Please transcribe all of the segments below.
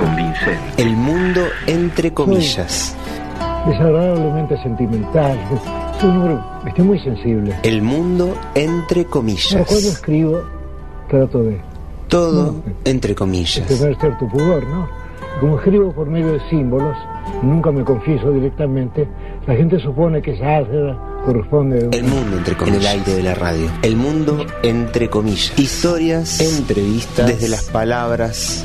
convincente. El mundo entre comillas. Desagradablemente sentimental. Soy un hombre, estoy muy sensible. El mundo entre Pero comillas. cuando escribo, trato de Todo entre comillas. tener cierto pudor, ¿no? Como escribo por medio de símbolos, nunca me confieso directamente, la gente supone que esa álgebra corresponde a El mundo entre comillas. En el aire de la radio. El mundo entre comillas. Historias, entrevistas, desde las palabras,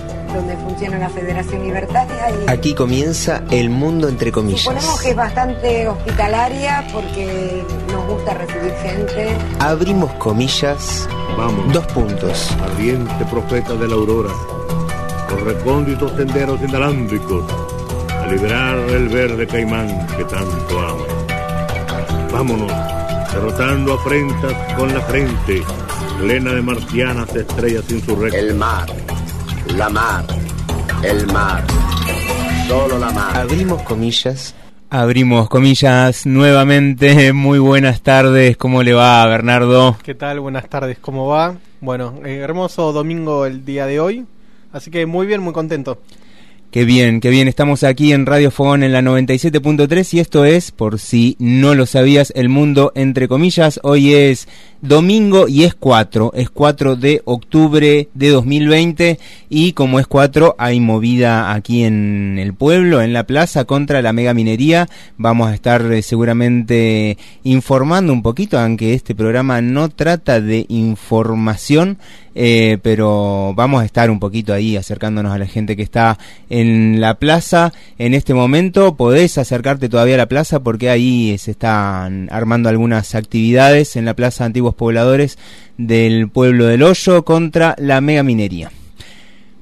donde funciona la Federación Libertaria y Aquí comienza el mundo entre comillas. suponemos que es bastante hospitalaria porque nos gusta recibir gente. Abrimos comillas, Vamos, dos puntos. ardiente profeta de la aurora, por recónditos senderos inalámbricos, a liberar el verde caimán que tanto amo. Vámonos, derrotando afrentas con la frente, plena de marcianas estrellas insurrectas. El mar, la mar, el mar, solo la mar. Abrimos comillas, Abrimos comillas nuevamente. Muy buenas tardes. ¿Cómo le va, Bernardo? ¿Qué tal? Buenas tardes, ¿cómo va? Bueno, eh, hermoso domingo el día de hoy, así que muy bien, muy contento. Qué bien, qué bien. Estamos aquí en Radio Fogón en la 97.3 y esto es, por si no lo sabías, El Mundo entre comillas. Hoy es domingo y es 4, es 4 de octubre de 2020 y como es 4 hay movida aquí en el pueblo, en la plaza contra la mega minería. Vamos a estar eh, seguramente informando un poquito, aunque este programa no trata de información, eh, pero vamos a estar un poquito ahí acercándonos a la gente que está en la plaza en este momento. Podés acercarte todavía a la plaza porque ahí se están armando algunas actividades en la plaza Antiguos Pobladores del pueblo del Hoyo contra la mega minería.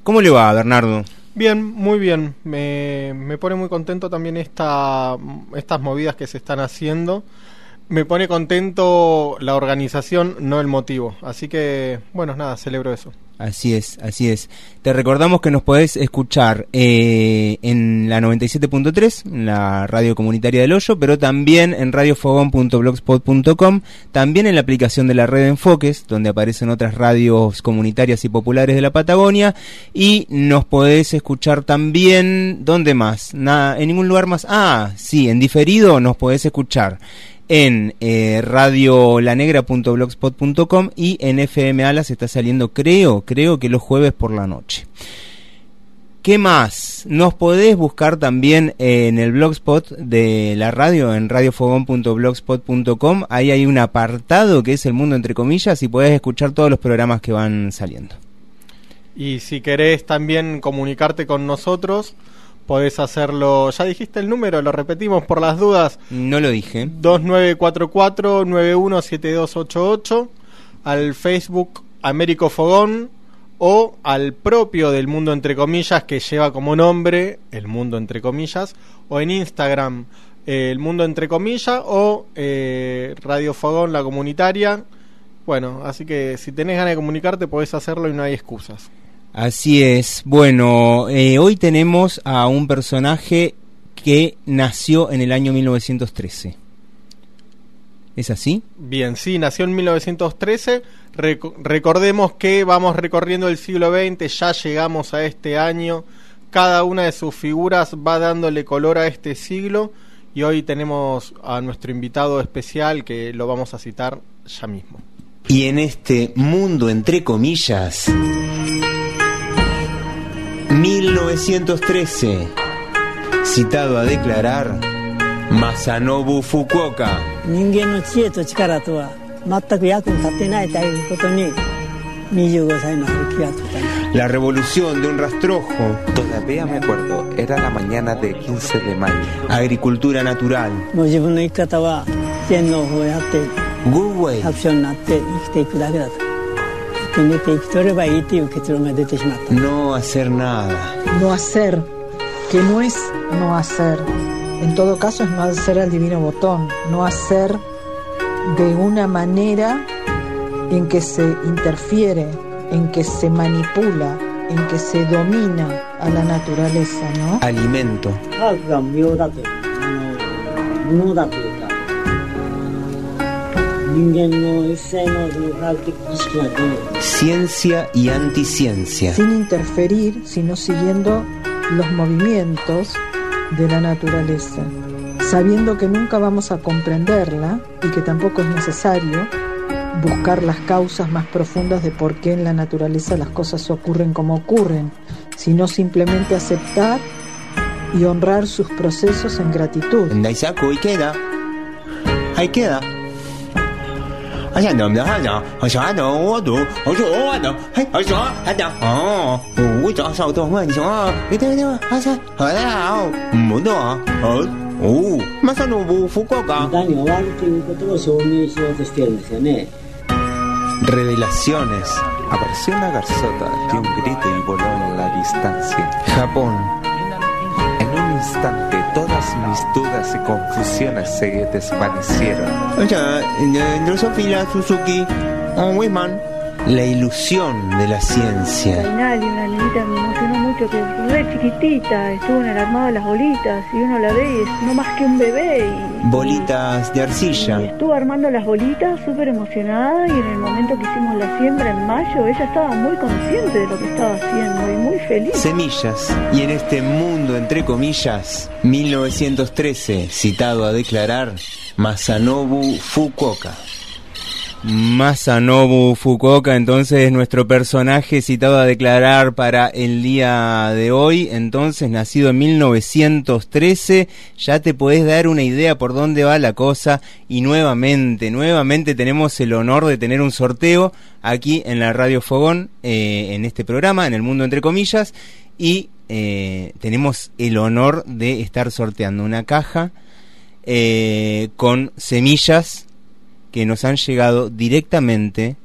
¿Cómo le va, Bernardo? Bien, muy bien. Me, me pone muy contento también esta, estas movidas que se están haciendo. Me pone contento la organización, no el motivo. Así que, bueno, nada, celebro eso. Así es, así es. Te recordamos que nos podés escuchar eh, en la 97.3, en la radio comunitaria del Hoyo, pero también en radiofogón.blogspot.com, también en la aplicación de la red Enfoques, donde aparecen otras radios comunitarias y populares de la Patagonia, y nos podés escuchar también, ¿dónde más? Nada, en ningún lugar más. Ah, sí, en diferido nos podés escuchar en eh, radiolanegra.blogspot.com y en FM Alas está saliendo, creo, creo que los jueves por la noche. ¿Qué más? Nos podés buscar también en el blogspot de la radio, en radiofogón.blogspot.com. Ahí hay un apartado que es el mundo entre comillas y podés escuchar todos los programas que van saliendo. Y si querés también comunicarte con nosotros, podés hacerlo. Ya dijiste el número, lo repetimos por las dudas. No lo dije. 2944-917288 al Facebook Américo Fogón o al propio del mundo entre comillas que lleva como nombre el mundo entre comillas o en Instagram eh, el mundo entre comillas o eh, Radio Fogón la comunitaria bueno así que si tenés ganas de comunicarte podés hacerlo y no hay excusas Así es. Bueno, eh, hoy tenemos a un personaje que nació en el año 1913. ¿Es así? Bien, sí, nació en 1913. Reco- recordemos que vamos recorriendo el siglo XX, ya llegamos a este año. Cada una de sus figuras va dándole color a este siglo. Y hoy tenemos a nuestro invitado especial que lo vamos a citar ya mismo. Y en este mundo entre comillas, 1913, citado a declarar Masanobu Fukuoka. 人間の知恵と力とは全く役に立ってないということに 25歳の春気がついたんだ La revolución de un rastrojo. Todavía me acuerdo, era la mañana de 15 de mayo. Agricultura natural. もう No hacer nada. no hacer, que no es no hacer. En todo caso es no hacer al divino botón, no hacer de una manera en que se interfiere, en que se manipula, en que se domina a la naturaleza, ¿no? Alimento. Ciencia y anticiencia. Sin interferir, sino siguiendo los movimientos de la naturaleza, sabiendo que nunca vamos a comprenderla y que tampoco es necesario buscar las causas más profundas de por qué en la naturaleza las cosas ocurren como ocurren, sino simplemente aceptar y honrar sus procesos en gratitud. En Daisaku, ahí queda. Ahí queda. まさに福岡 Revelaciones. Apareció una garzota de un grito y voló en la distancia. Japón. En un instante todas mis dudas y confusiones se desvanecieron. La ilusión de la ciencia. Reinaldi, una niñita que me emocionó mucho, que es re chiquitita, estuvo en el armado de las bolitas y uno la ve y es no más que un bebé y Bolitas de arcilla. estuvo armando las bolitas súper emocionada y en el momento que hicimos la siembra en mayo ella estaba muy consciente de lo que estaba haciendo y muy feliz. Semillas. Y en este mundo, entre comillas, 1913, citado a declarar Masanobu Fukuoka. Masanobu Fukuoka, entonces nuestro personaje citado a declarar para el día de hoy, entonces nacido en 1913, ya te podés dar una idea por dónde va la cosa. Y nuevamente, nuevamente tenemos el honor de tener un sorteo aquí en la Radio Fogón, eh, en este programa, en el mundo entre comillas, y eh, tenemos el honor de estar sorteando una caja eh, con semillas que nos han llegado directamente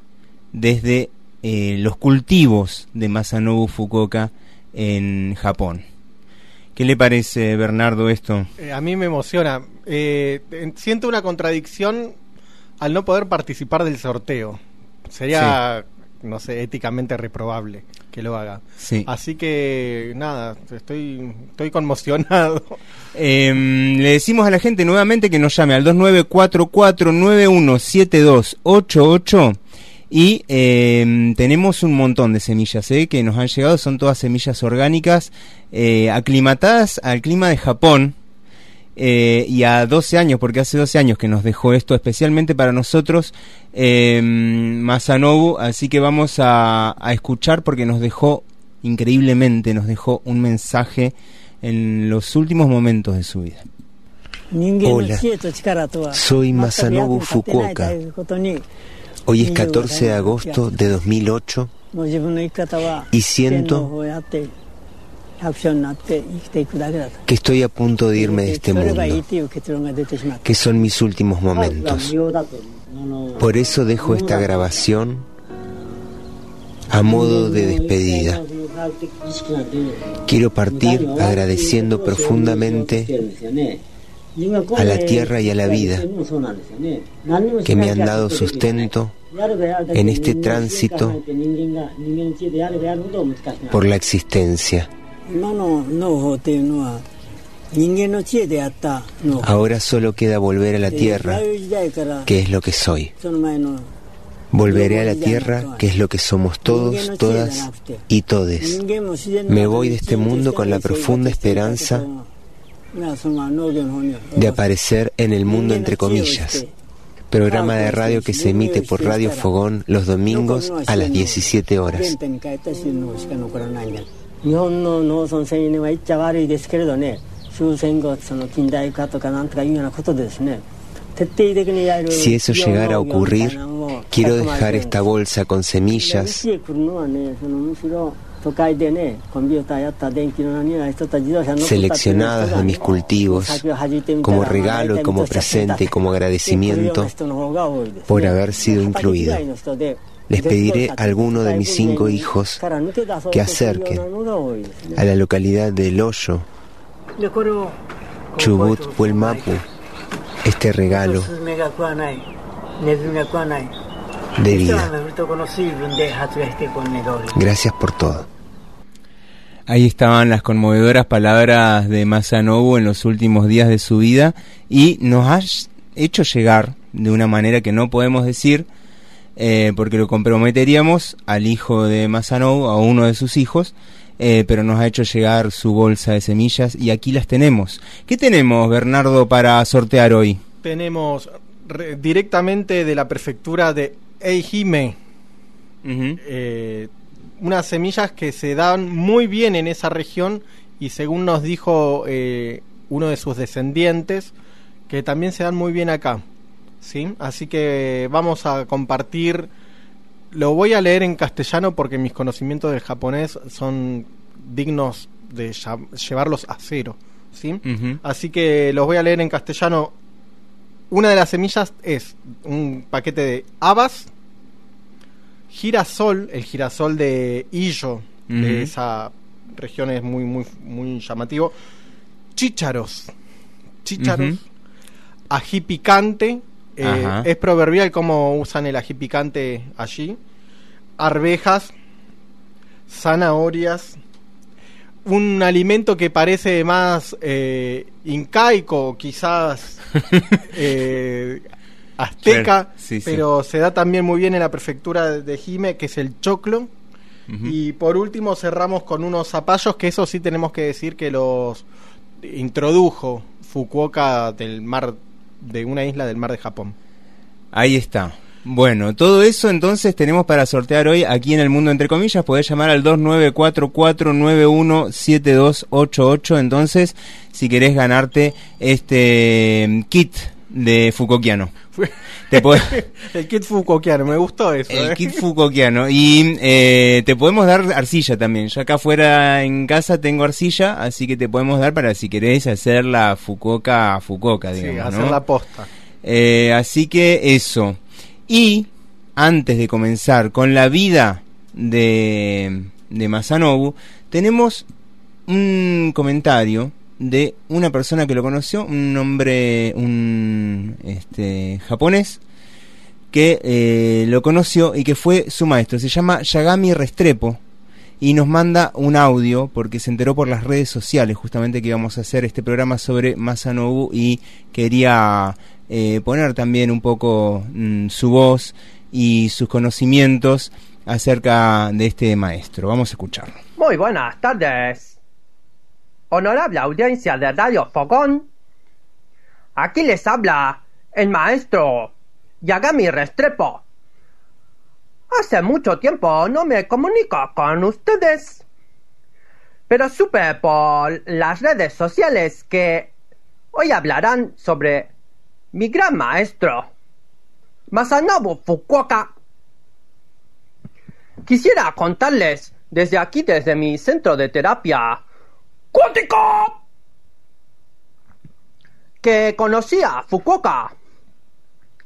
desde eh, los cultivos de Masanobu Fukuoka en Japón. ¿Qué le parece, Bernardo, esto? Eh, a mí me emociona. Eh, en- siento una contradicción al no poder participar del sorteo. Sería, no sé, éticamente reprobable que lo haga. Sí. Así que, nada, estoy, estoy conmocionado. Eh, le decimos a la gente nuevamente que nos llame al 2944917288 y eh, tenemos un montón de semillas eh, que nos han llegado, son todas semillas orgánicas eh, aclimatadas al clima de Japón. Eh, y a 12 años, porque hace 12 años que nos dejó esto especialmente para nosotros, eh, Masanobu, así que vamos a, escuchar porque nos dejó increíblemente, nos dejó un mensaje en los últimos momentos de su vida. Hola, soy Masanobu Fukuoka. Hoy es 14 de agosto de 2008 y siento que estoy a punto de irme de este mundo, que son mis últimos momentos. Por eso dejo esta grabación a modo de despedida. Quiero partir agradeciendo profundamente a la tierra y a la vida que me han dado sustento en este tránsito por la existencia. 今の農法っていうのは人間の知恵でやった農法 Ahora solo queda volver a la で tierra, 弥生時代から que es lo que soy. その前の Volveré a la tierra, que es lo que somos todos, todas y todes. 人間も自然の Me voy de este mundo con la profunda esperanza がその農業の方に de aparecer en el mundo entre comillas. Programa de radio que se emite por Radio Fogón los domingos a las 17 horas. 原点に帰った収納しか残らないんだ 日本の農村青年は言っちゃ悪いですけれどね終戦後その近代化とかなんとかいうようなことでですね徹底的にやる Si eso llegara a ocurrir, Quiero dejar esta bolsa con semillas seleccionadas de mis cultivos como regalo y como presente y como agradecimiento por haber sido incluido. Les pediré a alguno de mis cinco hijos que acerquen a la localidad de Loyo, Chubut Puelmapu, este regalo de vida. Gracias por todo. Ahí estaban las conmovedoras palabras de Masanobu en los últimos días de su vida y nos ha hecho llegar de una manera que no podemos decir eh, porque lo comprometeríamos al hijo de Masanobu, a uno de sus hijos, eh, pero nos ha hecho llegar su bolsa de semillas y aquí las tenemos. ¿Qué tenemos, Bernardo, para sortear hoy? Tenemos directamente de la prefectura de Eijime unas semillas que se dan muy bien en esa región y según nos dijo eh, uno de sus descendientes, que también se dan muy bien acá. ¿Sí? Así que vamos a compartir, lo voy a leer en castellano porque mis conocimientos del japonés son dignos de llevarlos a cero. ¿sí? Así que los voy a leer en castellano. Una de las semillas es un paquete de habas, girasol, el girasol de Illo, de esa región es muy, muy, muy llamativo. Chícharos, chícharos, ají picante, eh, es proverbial cómo usan el ají picante allí. Arvejas, zanahorias, un alimento que parece más eh, incaico, quizás eh, azteca, pero se da también muy bien en la prefectura de Jime, que es el choclo. Y por último cerramos con unos zapallos, que eso sí tenemos que decir que los introdujo Fukuoka del mar, de una isla del mar de Japón. Ahí está. Bueno, todo eso entonces tenemos para sortear hoy aquí en el mundo entre comillas. Podés llamar al 2944917288. Entonces, si querés ganarte este kit de Fukuokiano. el kit Fukuokiano, me gustó eso. El ¿eh? kit Fukuokiano. Y eh, te podemos dar arcilla también. Yo acá afuera en casa tengo arcilla, así que te podemos dar para si querés hacer la Fukuoka Fukuoka, digamos. Sí, hacer la posta. Eh, así que eso. Y antes de comenzar con la vida de, de Masanobu, tenemos un comentario de una persona que lo conoció, un hombre, un este, japonés, que eh, lo conoció y que fue su maestro. Se llama Yagami Restrepo y nos manda un audio porque se enteró por las redes sociales justamente que íbamos a hacer este programa sobre Masanobu y quería eh, poner también un poco mm, su voz y sus conocimientos acerca de este maestro. Vamos a escucharlo. Muy buenas tardes honorable audiencia de Radio Fogón. Aquí les habla el maestro Yagami Restrepo. Hace mucho tiempo no me comunico con ustedes, pero supe por las redes sociales que hoy hablarán sobre mi gran maestro, Masanobu Fukuoka. Quisiera contarles desde aquí, desde mi centro de terapia cuántico que conocía Fukuoka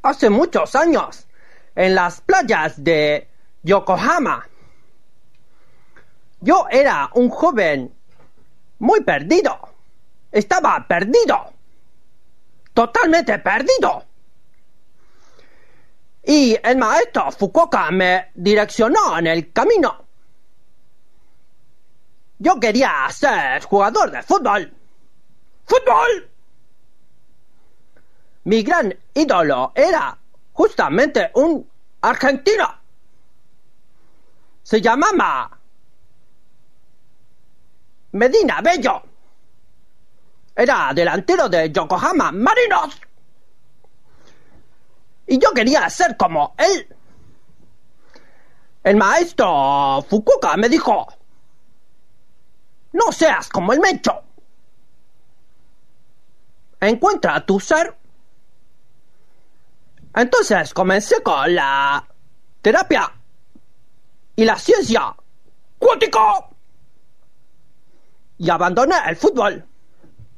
hace muchos años en las playas de Yokohama. Yo era un joven muy perdido. Estaba perdido. Totalmente perdido. Y el maestro Fukuoka me direccionó en el camino. Yo quería ser jugador de fútbol. ¡Fútbol! Mi gran ídolo era justamente un argentino. Se llamaba Medina Bello. Era delantero de Yokohama Marinos. Y yo quería ser como él. El maestro Fukuoka me dijo, no seas como el Mecho. Encuentra tu ser Entonces comencé con la terapia y la ciencia cuántica y abandoné el fútbol.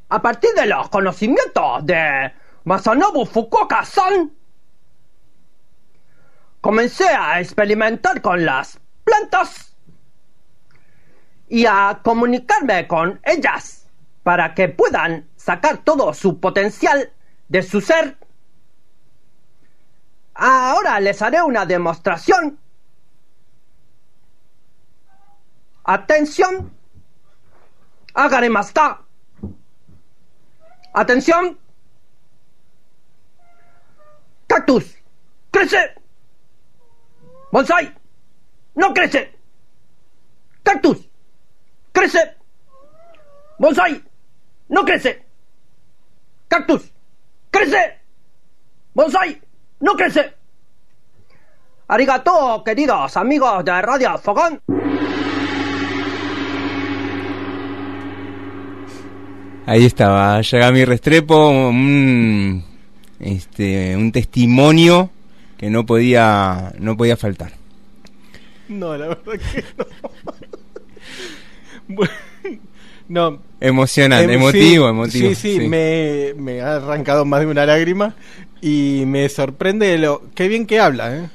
A partir de los conocimientos de Masanobu Fukuoka-san, comencé a experimentar con las plantas y a comunicarme con ellas para que puedan sacar todo su potencial de su ser. Ahora les haré una demostración. Atención. Agaremasta. Atención. Cactus. Crece. Bonsai. No crece. Cactus. Crece. Bonsai. No crece. Cactus. Crece. Bonsai. No crece. Arigato, queridos amigos de Radio Fogón. Ahí estaba Yagami Restrepo, un, este, un testimonio que no podía, no podía faltar. No, la verdad que no. no. Emocionante, emotivo, emotivo. Sí, sí, Me, me, ha arrancado más de una lágrima y me sorprende lo qué bien que habla, ¿eh?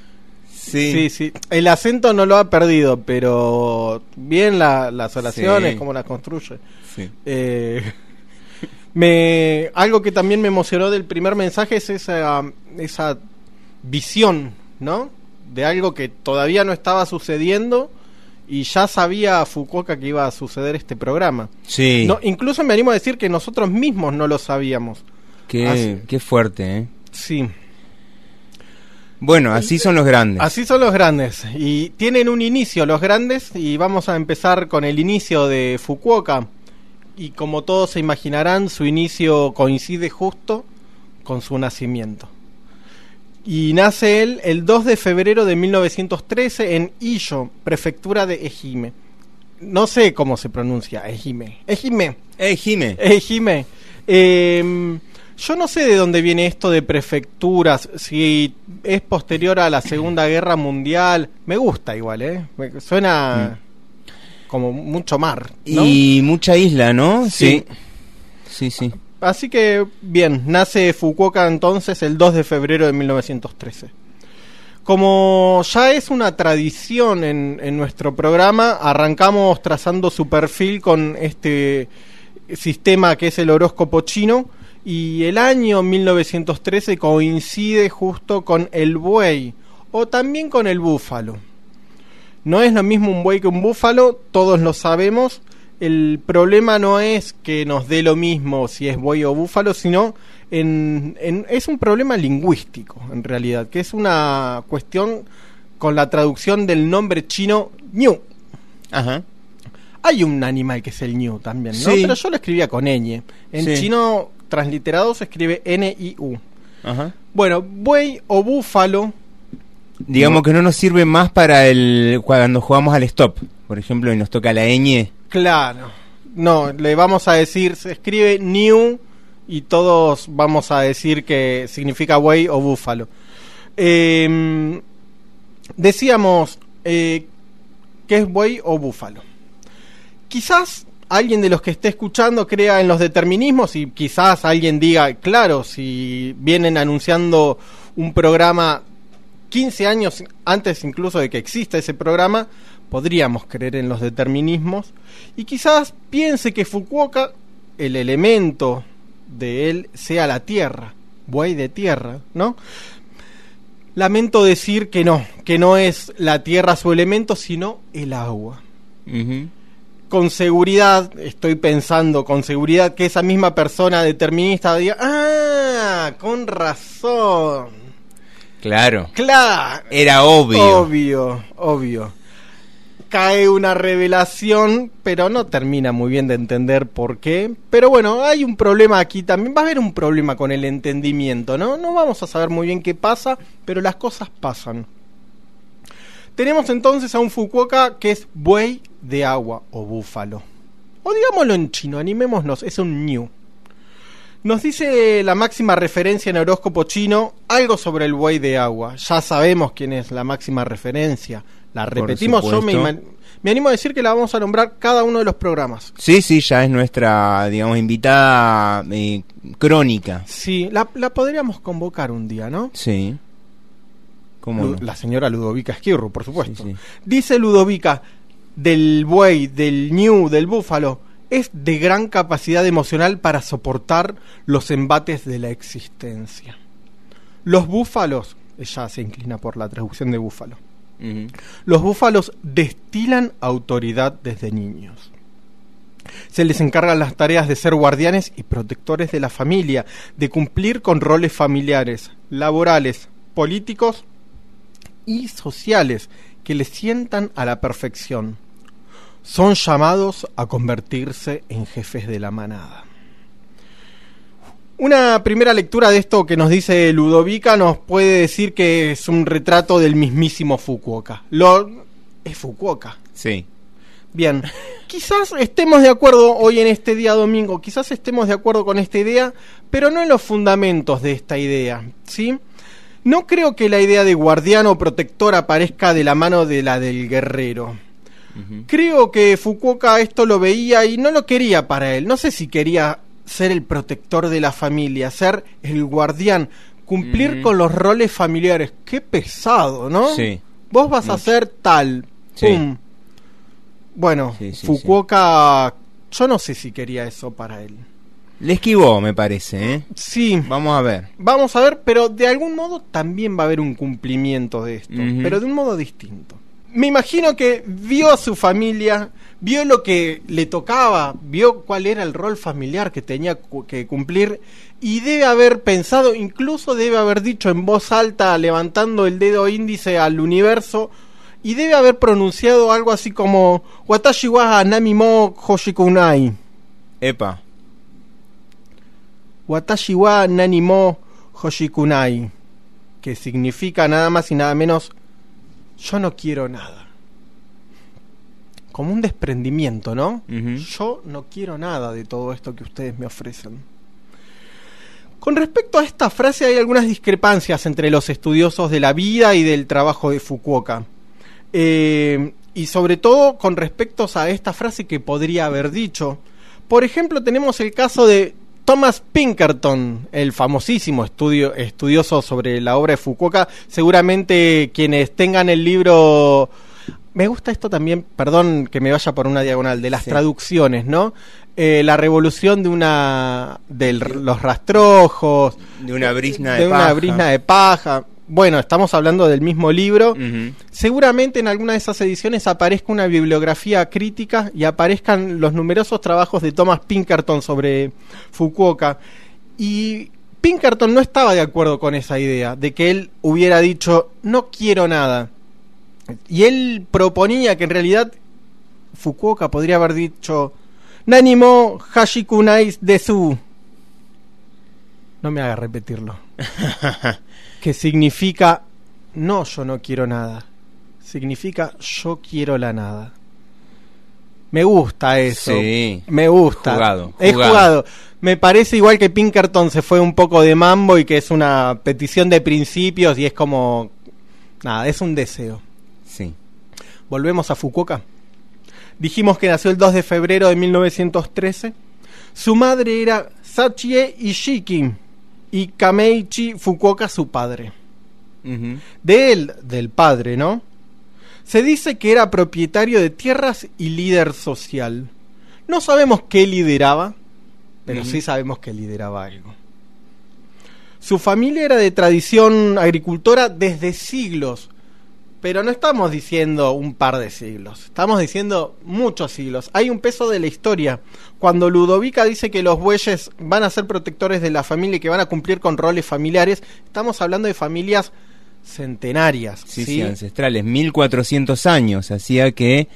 Sí. sí, sí. El acento no lo ha perdido, pero bien las oraciones, sí. cómo las construye. Sí. Eh, me, algo que también me emocionó del primer mensaje es esa, esa visión, ¿no? De algo que todavía no estaba sucediendo y ya sabía Fukuoka que iba a suceder este programa. Sí. No, incluso me animo a decir que nosotros mismos no lo sabíamos. Qué, así, qué fuerte, ¿eh? Sí. Bueno, así son los grandes. Así son los grandes. Y tienen un inicio los grandes y vamos a empezar con el inicio de Fukuoka. Y como todos se imaginarán, su inicio coincide justo con su nacimiento. Y nace él el 2 de febrero de 1913 en Iyo, prefectura de Ejime. No sé cómo se pronuncia, Ejime. Ejime. Ejime. Ejime. Eh, yo no sé de dónde viene esto de prefecturas, si es posterior a la Segunda Guerra Mundial. Me gusta igual, ¿eh? Me suena mm. como mucho mar. ¿no? Y mucha isla, ¿no? Sí. Sí, sí. Así que, bien, nace Fukuoka entonces el 2 de febrero de 1913. Como ya es una tradición en, nuestro programa, arrancamos trazando su perfil con este sistema que es el horóscopo chino y el año 1913 coincide justo con el buey o también con el búfalo. No es lo mismo un buey que un búfalo, todos lo sabemos. El problema no es que nos dé lo mismo si es buey o búfalo, sino en, en, es un problema lingüístico, en realidad, que es una cuestión con la traducción del nombre chino ñu. Ajá. Hay un animal que es el ñu también, ¿no? Sí. Pero yo lo escribía con ñ. En Sí. chino transliterado se escribe N-I-U. Ajá. Bueno, buey o búfalo. Digamos No. que no nos sirve más para el cuando jugamos al stop, por ejemplo, y nos toca la ñ. Claro. No, le vamos a decir, se escribe new y todos vamos a decir que significa buey o búfalo. Eh, decíamos, eh, ¿qué es buey o búfalo? Quizás alguien de los que esté escuchando crea en los determinismos y quizás alguien diga, claro, si vienen anunciando un programa 15 años antes incluso de que exista ese programa, podríamos creer en los determinismos y quizás piense que Fukuoka, el elemento de él, sea la tierra, buey de tierra, ¿no? Lamento decir que no, que no es la tierra su elemento, sino el agua. Con seguridad, estoy pensando con seguridad que esa misma persona determinista diga, ah, con razón. Claro. Claro. Era obvio. Obvio, obvio. Cae una revelación, pero no termina muy bien de entender por qué. Pero bueno, hay un problema aquí también. Va a haber un problema con el entendimiento, ¿no? No vamos a saber muy bien qué pasa, pero las cosas pasan. Tenemos entonces a un Fukuoka que es buey de agua o búfalo. O digámoslo en chino, animémonos, es un ñu. Nos dice la máxima referencia en horóscopo chino algo sobre el buey de agua. Ya sabemos quién es la máxima referencia. La repetimos, yo me, me, animo a decir que la vamos a nombrar cada uno de los programas. Sí, sí, ya es nuestra, digamos, invitada eh, crónica. Sí, la, podríamos convocar un día, ¿no? Sí. ¿Cómo La señora Ludovica Esquirru, por supuesto. Dice Ludovica, del buey, del ñu, del búfalo, es de gran capacidad emocional para soportar los embates de la existencia. Los búfalos, ella se inclina por la traducción de búfalo, los búfalos destilan autoridad desde niños. Se les encargan las tareas de ser guardianes y protectores de la familia, de cumplir con roles familiares, laborales, políticos y sociales que les sientan a la perfección son llamados a convertirse en jefes de la manada. Una primera lectura de esto que nos dice Ludovica nos puede decir que es un retrato del mismísimo Fukuoka. Lo es Fukuoka. Sí. Bien, quizás estemos de acuerdo hoy en este día domingo, quizás estemos de acuerdo con esta idea, pero no en los fundamentos de esta idea, ¿sí? No creo que la idea de guardián o protector aparezca de la mano de la del guerrero. Creo que Fukuoka esto lo veía y no lo quería para él. No sé si quería ser el protector de la familia, ser el guardián, cumplir con los roles familiares. Qué pesado, ¿no? Sí. Vos vas a ser tal. Pum. Bueno, Fukuoka, yo no sé si quería eso para él. Le esquivó, me parece, ¿eh? Sí. Vamos a ver. Vamos a ver, pero de algún modo también va a haber un cumplimiento de esto, pero de un modo distinto me imagino que vio a su familia, vio lo que le tocaba, vio cuál era el rol familiar que tenía que cumplir y debe haber pensado, incluso debe haber dicho en voz alta, levantando el dedo índice al universo, y debe haber pronunciado algo así como Watashi wa Nami mo Hoshikunai. Epa. Watashi wa Nani mo Hoshikunai. Que significa nada más y nada menos yo no quiero nada. Como un desprendimiento, ¿no? Yo no quiero nada de todo esto que ustedes me ofrecen. Con respecto a esta frase hay algunas discrepancias entre los estudiosos de la vida y del trabajo de Fukuoka. Eh, y sobre todo con respecto a esta frase que podría haber dicho. Por ejemplo, tenemos el caso de Thomas Pinkerton, el famosísimo estudio, estudioso sobre la obra de Fukuoka, seguramente quienes tengan el libro... Me gusta esto también, perdón que me vaya por una diagonal, de las traducciones, ¿no? Eh, la revolución de una de los rastrojos de una brisna de, de una brisna de paja bueno, estamos hablando del mismo libro. Seguramente en alguna de esas ediciones aparezca una bibliografía crítica y aparezcan los numerosos trabajos de Thomas Pinkerton sobre Fukuoka. Y Pinkerton no estaba de acuerdo con esa idea, de que él hubiera dicho, no quiero nada. Y él proponía que en realidad Fukuoka podría haber dicho, Nanimo Hashikunais Desu. No me haga repetirlo. que significa no, yo no quiero nada. Significa yo quiero la nada. Me gusta eso. Sí. Me gusta. Jugado, Es jugado. Me parece igual que Pinkerton se fue un poco de mambo y que es una petición de principios y es como. Nada, es un deseo. Sí. Volvemos a Fukuoka. Dijimos que nació el 2 de febrero de 1913. Su madre era Sachie Ishiki y Kameichi Fukuoka su padre. De él, del padre, ¿no? Se dice que era propietario de tierras y líder social. No sabemos qué lideraba, pero sí sabemos que lideraba algo. Su familia era de tradición agricultora desde siglos, pero no estamos diciendo un par de siglos, estamos diciendo muchos siglos. Hay un peso de la historia. Cuando Ludovica dice que los bueyes van a ser protectores de la familia y que van a cumplir con roles familiares, estamos hablando de familias centenarias. Sí, sí, ancestrales, 1400 años, hacía que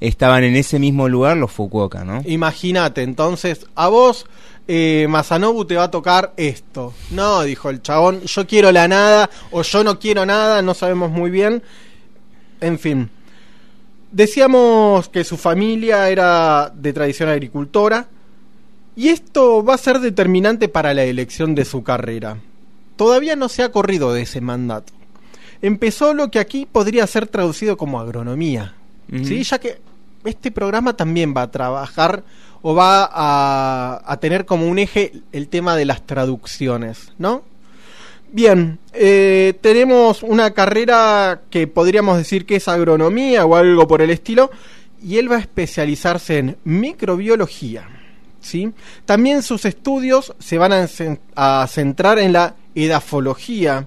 estaban en ese mismo lugar los Fukuoka, ¿no? Imagínate, entonces, a vos eh, Masanobu te va a tocar esto. No, dijo el chabón, yo quiero la nada o yo no quiero nada, no sabemos muy bien. En fin. Decíamos que su familia era de tradición agricultora. Y esto va a ser determinante para la elección de su carrera. Todavía no se ha corrido de ese mandato. Empezó lo que aquí podría ser traducido como agronomía, ¿sí? ya que este programa también va a trabajar o va a, tener como un eje el tema de las traducciones, ¿no? Bien, eh, tenemos una carrera que podríamos decir que es agronomía o algo por el estilo, y él va a especializarse en microbiología. ¿sí? También sus estudios se van a, centrar en la edafología,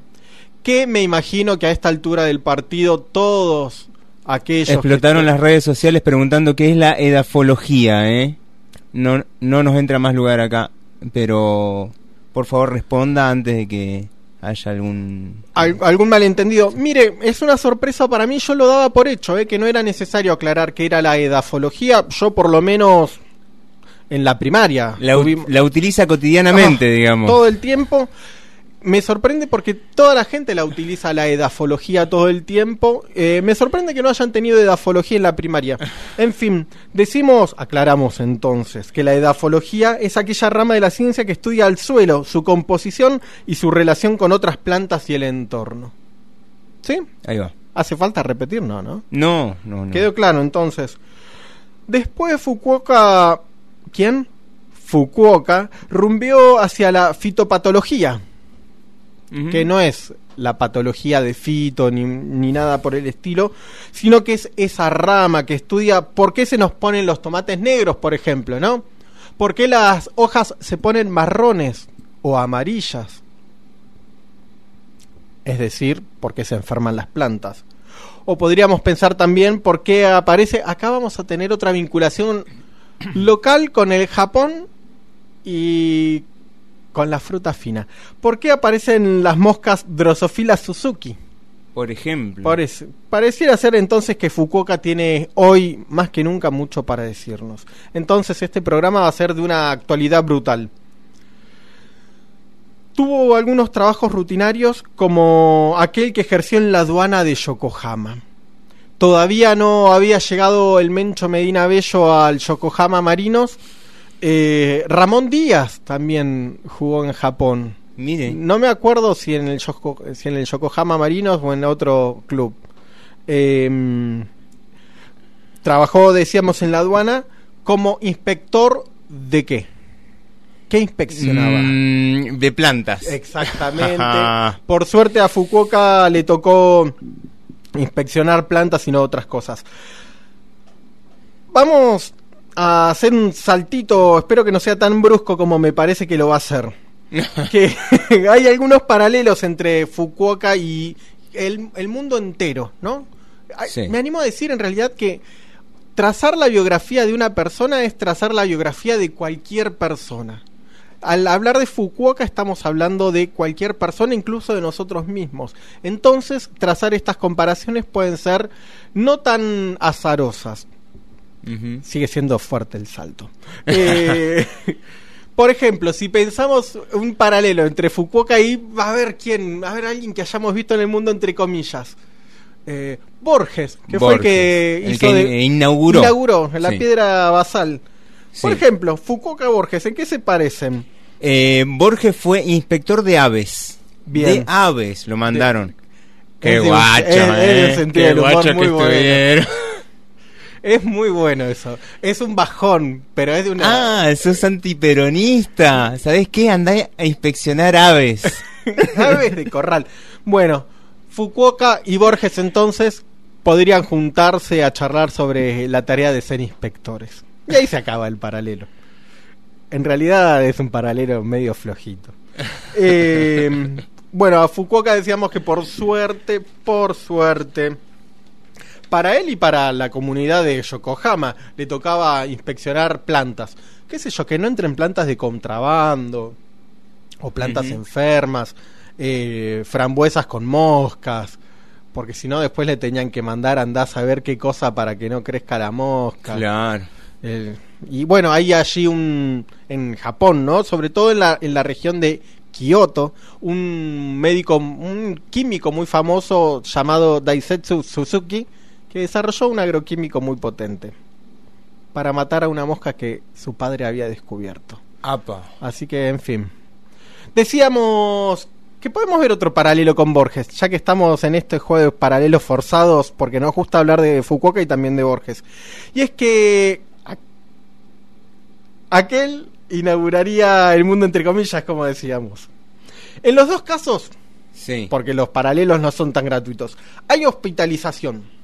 que me imagino que a esta altura del partido todos aquellos... Explotaron las redes sociales preguntando qué es la edafología, ¿eh? No, no nos entra más lugar acá, pero por favor responda antes de que haya algún... algún malentendido. Mire, es una sorpresa para mí, yo lo daba por hecho, ¿eh? que no era necesario aclarar que era la edafología, yo por lo menos en la primaria. La, la utiliza cotidianamente, digamos. Todo el tiempo me sorprende porque toda la gente la utiliza la edafología todo el tiempo. Eh, me sorprende que no hayan tenido edafología en la primaria. En fin, decimos, aclaramos entonces, que la edafología es aquella rama de la ciencia que estudia el suelo, su composición y su relación con otras plantas y el entorno. ¿Sí? Ahí va. ¿Hace falta repetir? No, ¿no? No, no, no. Quedó claro entonces. Después Fukuoka... ¿Quién? Fukuoka rumbió hacia la fitopatología que no es la patología de fito ni, ni, nada por el estilo, sino que es esa rama que estudia por qué se nos ponen los tomates negros, por ejemplo, ¿no? ¿Por qué las hojas se ponen marrones o amarillas? Es decir, por qué se enferman las plantas. O podríamos pensar también por qué aparece, acá vamos a tener otra vinculación local con el Japón y con la fruta fina. ¿Por qué aparecen las moscas Drosophila Suzuki? Por ejemplo. pareciera ser entonces que Fukuoka tiene hoy más que nunca mucho para decirnos. Entonces este programa va a ser de una actualidad brutal. Tuvo algunos trabajos rutinarios como aquel que ejerció en la aduana de Yokohama. Todavía no había llegado el Mencho Medina Bello al Yokohama Marinos, eh, Ramón Díaz también jugó en Japón. Mire. No me acuerdo si en el, si en el Yokohama Marinos o en otro club. Em, trabajó, decíamos, en la aduana como inspector de qué? ¿Qué inspeccionaba? Mm, de plantas. Exactamente. Por suerte a Fukuoka le tocó inspeccionar plantas y no otras cosas. Vamos a hacer un saltito, espero que no sea tan brusco como me parece que lo va a hacer. que hay algunos paralelos entre Fukuoka y el, mundo entero, ¿no? Me animo a decir en realidad que trazar la biografía de una persona es trazar la biografía de cualquier persona. Al hablar de Fukuoka estamos hablando de cualquier persona, incluso de nosotros mismos. Entonces, trazar estas comparaciones pueden ser no tan azarosas. Sigue siendo fuerte el salto. Eh, por ejemplo, si pensamos un paralelo entre Fukuoka y va a haber quién, a ver alguien que hayamos visto en el mundo entre comillas. Eh, Borges, que fue el que, inauguró, inauguró la piedra basal. Por ejemplo, Fukuoka Borges, ¿en qué se parecen? Eh, Borges fue inspector de aves. De aves lo mandaron. Qué guacho, Qué guacho que es muy bueno eso. Es un bajón, pero es de una. Ah, sos antiperonista. ¿Sabés qué? Andá a inspeccionar aves. aves de corral. Bueno, Fukuoka y Borges entonces podrían juntarse a charlar sobre la tarea de ser inspectores. Y ahí se acaba el paralelo. En realidad es un paralelo medio flojito. Eh, bueno, a Fukuoka decíamos que por suerte, por suerte para él y para la comunidad de Yokohama le tocaba inspeccionar plantas. Qué sé yo, que no entren plantas de contrabando o plantas enfermas, eh, frambuesas con moscas, porque si no después le tenían que mandar andar a saber qué cosa para que no crezca la mosca. Claro. y bueno, hay allí un en Japón, ¿no? Sobre todo en la, en la región de Kyoto, un médico, un químico muy famoso llamado Daisetsu Suzuki, que desarrolló un agroquímico muy potente para matar a una mosca que su padre había descubierto. Así que, en fin. Decíamos que podemos ver otro paralelo con Borges, ya que estamos en este juego de paralelos forzados, porque nos gusta hablar de Fukuoka y también de Borges. Y es que aquel inauguraría el mundo entre comillas, como decíamos. En los dos casos, sí. porque los paralelos no son tan gratuitos, hay hospitalización.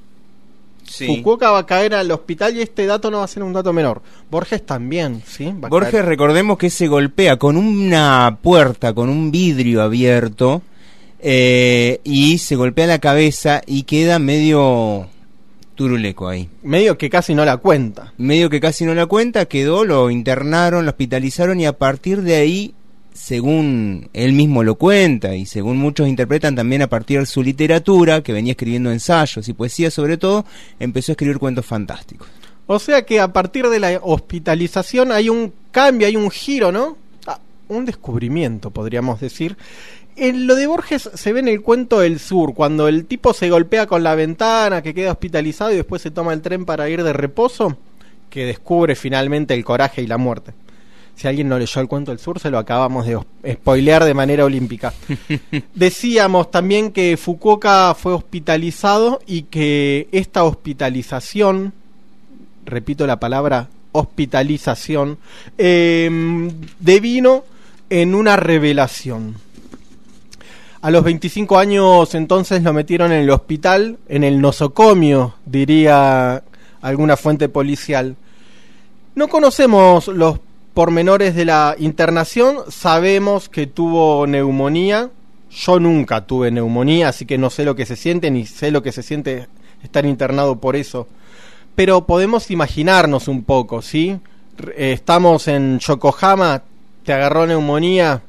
Fukuoka va a caer al hospital y este dato no va a ser un dato menor. Borges también, ¿sí? Borges, recordemos que se golpea con una puerta, con un vidrio abierto, eh, y se golpea la cabeza y queda medio turuleco ahí. Medio que casi no la cuenta. Medio que casi no la cuenta, quedó, lo internaron, lo hospitalizaron y a partir de ahí, según él mismo lo cuenta y según muchos interpretan también a partir de su literatura, que venía escribiendo ensayos y poesía sobre todo, empezó a escribir cuentos fantásticos. O sea que a partir de la hospitalización hay un cambio, hay un giro, ¿no? Ah, un descubrimiento, podríamos decir, en lo de Borges se ve en el cuento del sur, cuando el tipo se golpea con la ventana, que queda hospitalizado y después se toma el tren para ir de reposo, que descubre finalmente el coraje y la muerte. Si alguien no leyó el cuento del sur, se lo acabamos de spoilear de manera olímpica. Decíamos también que Fukuoka fue hospitalizado y que esta hospitalización, repito la palabra hospitalización, eh, devino en una revelación a los 25 años entonces lo metieron en el hospital, en el nosocomio, diría alguna fuente policial. No conocemos los pormenores de la internación, sabemos que tuvo neumonía. Yo nunca tuve neumonía, así que no sé lo que se siente, ni sé lo que se siente estar internado por eso. Pero podemos imaginarnos un poco, ¿sí? Estamos en Yokohama, te agarró neumonía,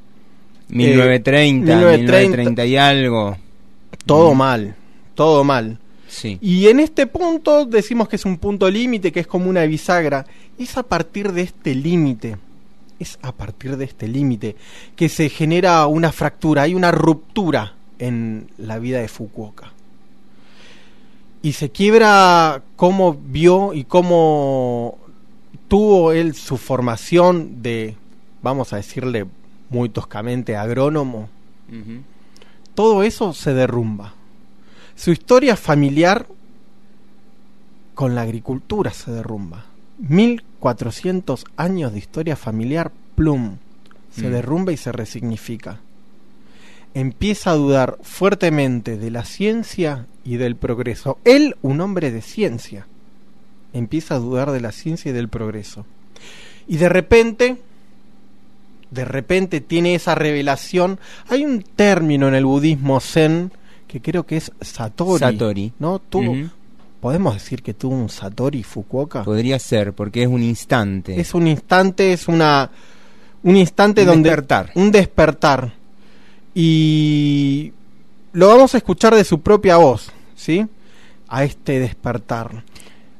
1930, 1930, y algo. Todo mm. mal, todo mal. Sí. Y en este punto decimos que es un punto límite, que es como una bisagra. Es a partir de este límite, es a partir de este límite que se genera una fractura, hay una ruptura en la vida de Fukuoka. Y se quiebra cómo vio y cómo tuvo él su formación de, vamos a decirle, muy toscamente agrónomo, todo eso se derrumba. Su historia familiar con la agricultura se derrumba. 1400 años de historia familiar, plum, se mm. derrumba y se resignifica. Empieza a dudar fuertemente de la ciencia y del progreso. Él, un hombre de ciencia, empieza a dudar de la ciencia y del progreso. Y de repente de repente tiene esa revelación. Hay un término en el budismo zen que creo que es Satori. Satori. ¿No? Tuvo, ¿Podemos decir que tuvo un Satori Fukuoka? Podría ser, porque es un instante. Es un instante, es una. Un instante un donde. Despertar. Un despertar. Y. Lo vamos a escuchar de su propia voz, ¿sí? A este despertar.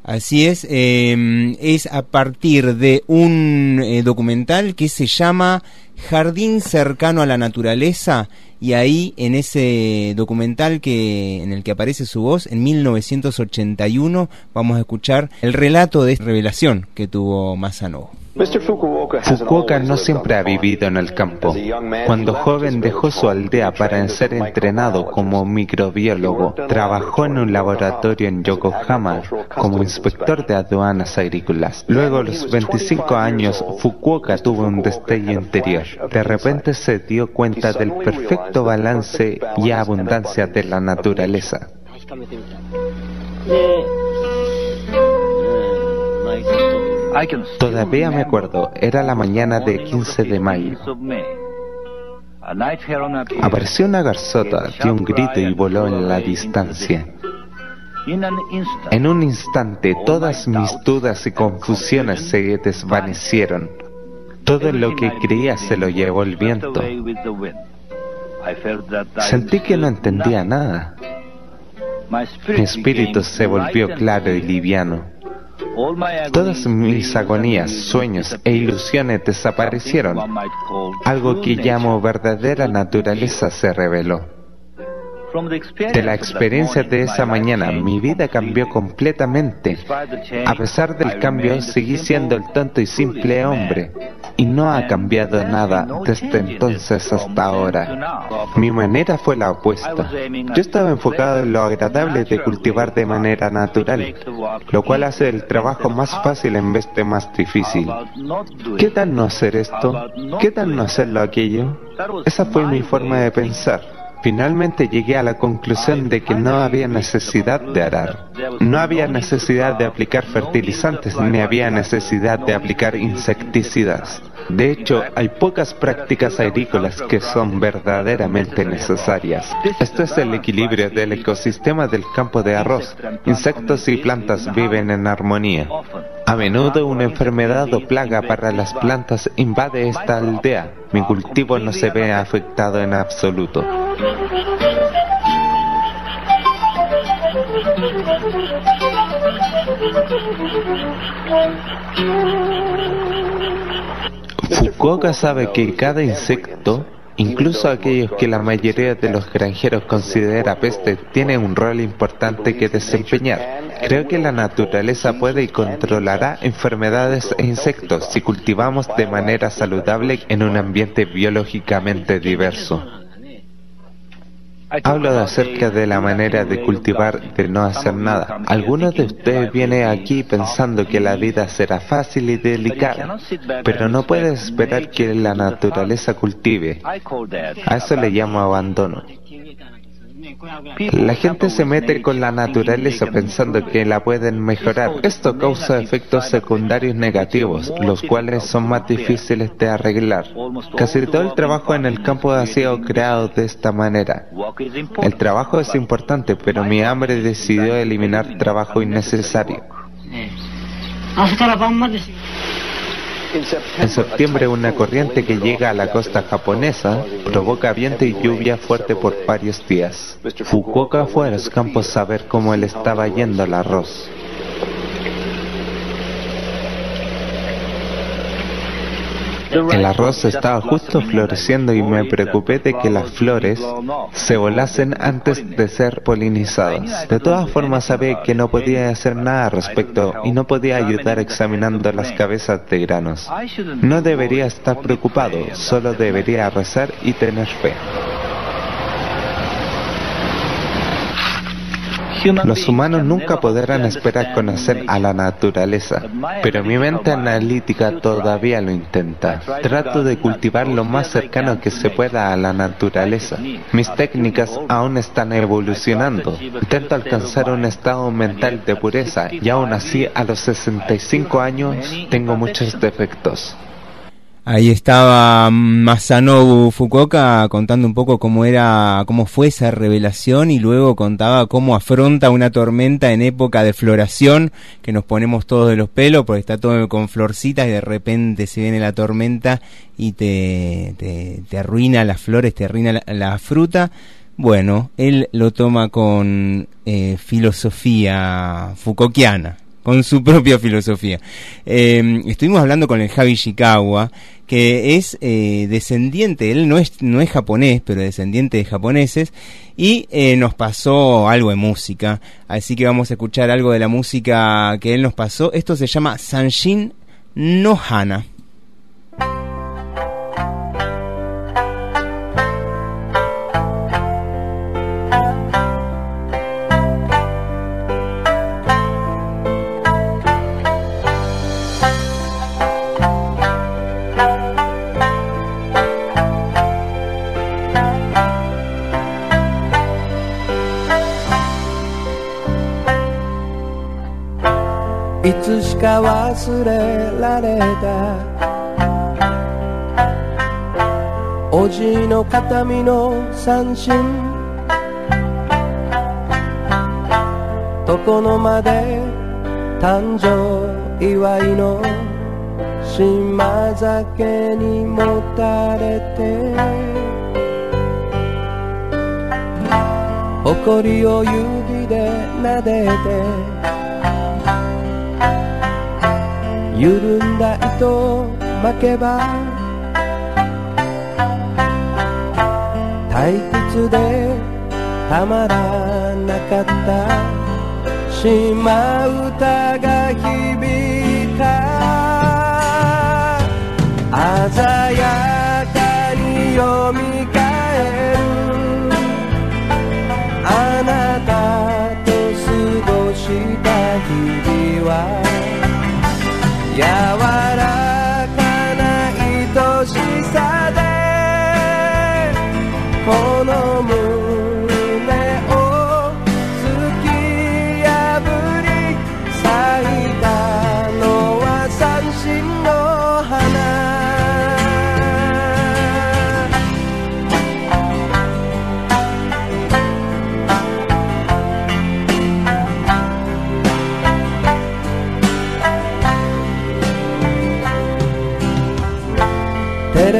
Así es, em, es a partir de un eh, documental que se llama Jardín cercano a la naturaleza y ahí en ese documental que en el que aparece su voz en 1981 vamos a escuchar el relato de revelación que tuvo Masano. Fukuoka no siempre ha vivido en el campo. Cuando joven dejó su aldea para ser entrenado como microbiólogo. Trabajó en un laboratorio en Yokohama como inspector de aduanas agrícolas. Luego, a los 25 años, Fukuoka tuvo un destello interior. De repente se dio cuenta del perfecto balance y abundancia de la naturaleza. Todavía me acuerdo, era la mañana de 15 de mayo. Apareció una garzota, dio un grito y voló en la distancia. En un instante todas mis dudas y confusiones se desvanecieron. Todo lo que creía se lo llevó el viento. Sentí que no entendía nada. Mi espíritu se volvió claro y liviano. Todas mis agonías, sueños e ilusiones desaparecieron. Algo que llamo verdadera naturaleza se reveló. De la experiencia de esa mañana, mi vida cambió completamente. A pesar del cambio, seguí siendo el tonto y simple hombre. Y no ha cambiado nada desde entonces hasta ahora. Mi manera fue la opuesta. Yo estaba enfocado en lo agradable de cultivar de manera natural, lo cual hace el trabajo más fácil en vez de más difícil. ¿Qué tal no hacer esto? ¿Qué tal no hacerlo aquello? Esa fue mi forma de pensar. Finalmente llegué a la conclusión de que no había necesidad de arar, no había necesidad de aplicar fertilizantes, ni había necesidad de aplicar insecticidas. De hecho, hay pocas prácticas agrícolas que son verdaderamente necesarias. Esto es el equilibrio del ecosistema del campo de arroz. Insectos y plantas viven en armonía. A menudo una enfermedad o plaga para las plantas invade esta aldea. Mi cultivo no se ve afectado en absoluto. Fukuoka sabe que cada insecto, incluso aquellos que la mayoría de los granjeros considera peste, tiene un rol importante que desempeñar. Creo que la naturaleza puede y controlará enfermedades e insectos si cultivamos de manera saludable en un ambiente biológicamente diverso. Hablo de acerca de la manera de cultivar, de no hacer nada. Algunos de ustedes vienen aquí pensando que la vida será fácil y delicada, pero no puedes esperar que la naturaleza cultive. A eso le llamo abandono. La gente se mete con la naturaleza pensando que la pueden mejorar. Esto causa efectos secundarios negativos, los cuales son más difíciles de arreglar. Casi todo el trabajo en el campo ha sido creado de esta manera. El trabajo es importante, pero mi hambre decidió eliminar trabajo innecesario. En septiembre una corriente que llega a la costa japonesa provoca viento y lluvia fuerte por varios días. Fukuoka fue a los campos a ver cómo le estaba yendo el arroz. El arroz estaba justo floreciendo y me preocupé de que las flores se volasen antes de ser polinizadas. De todas formas sabía que no podía hacer nada al respecto y no podía ayudar examinando las cabezas de granos. No debería estar preocupado, solo debería rezar y tener fe. Los humanos nunca podrán esperar conocer a la naturaleza, pero mi mente analítica todavía lo intenta. Trato de cultivar lo más cercano que se pueda a la naturaleza. Mis técnicas aún están evolucionando. Intento alcanzar un estado mental de pureza y aún así a los 65 años tengo muchos defectos. Ahí estaba Masanobu Fukuoka contando un poco cómo era, cómo fue esa revelación y luego contaba cómo afronta una tormenta en época de floración, que nos ponemos todos de los pelos porque está todo con florcitas y de repente se viene la tormenta y te, te, arruina las flores, te arruina la, fruta. Bueno, él lo toma con eh, filosofía Fukuokiana con su propia filosofía. Eh, estuvimos hablando con el Javi Shikawa, que es eh, descendiente, él no es, no es japonés, pero descendiente de japoneses, y eh, nos pasó algo de música, así que vamos a escuchar algo de la música que él nos pasó. Esto se llama Sanshin no いつしか忘れられた。おじの形見の三振。床の間で誕生祝いの島酒にもたれて。誇りを指で撫でて。緩んだ糸巻けば退屈でたまらなかった島唄が響いた。鮮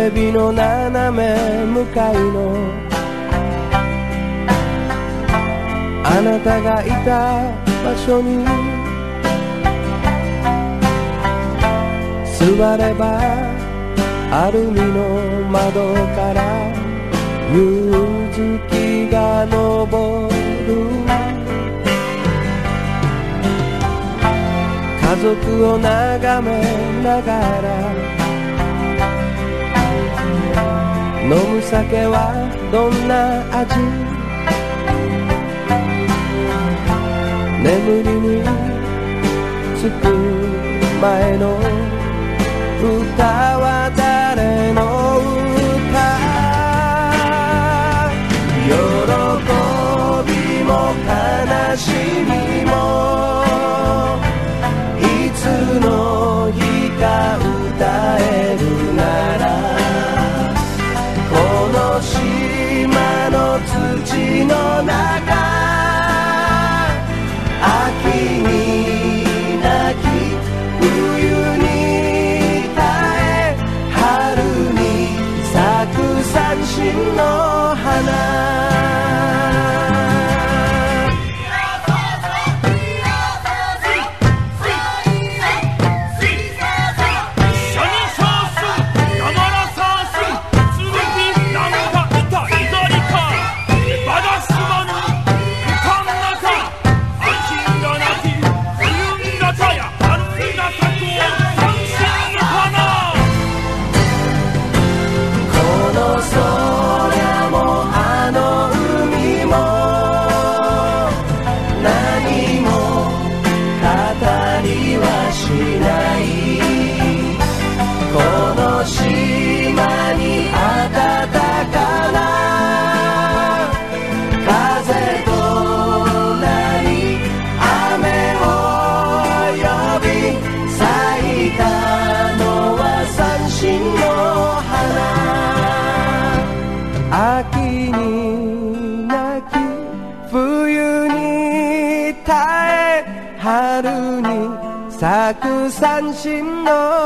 レビの斜め向かいの。あなたがいた場所に。座ればアルミの窓から。夕月が昇る。家族を眺めながら。飲む酒はどんな味？眠りにつく前の歌は誰の歌？喜びも悲しみ No all. く三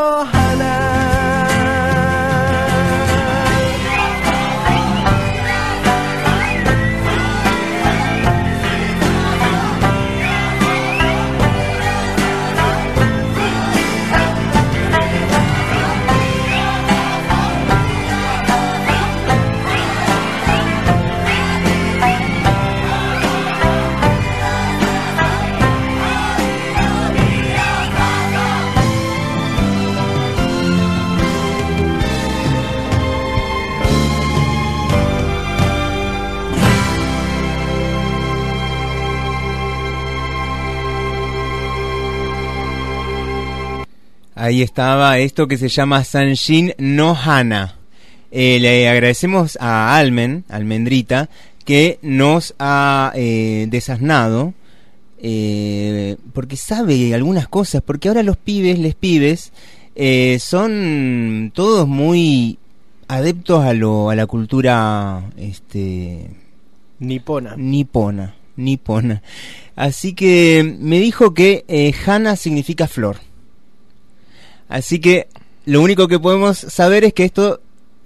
Ahí estaba esto que se llama Sanshin no Hana. Eh, le agradecemos a Almen, Almendrita, que nos ha eh, desasnado, eh, porque sabe algunas cosas, porque ahora los pibes, les pibes, eh, son todos muy adeptos a, lo, a la cultura este, Nipona. nipona, nipona. Así que me dijo que Hana significa flor. Así que lo único que podemos saber es que esto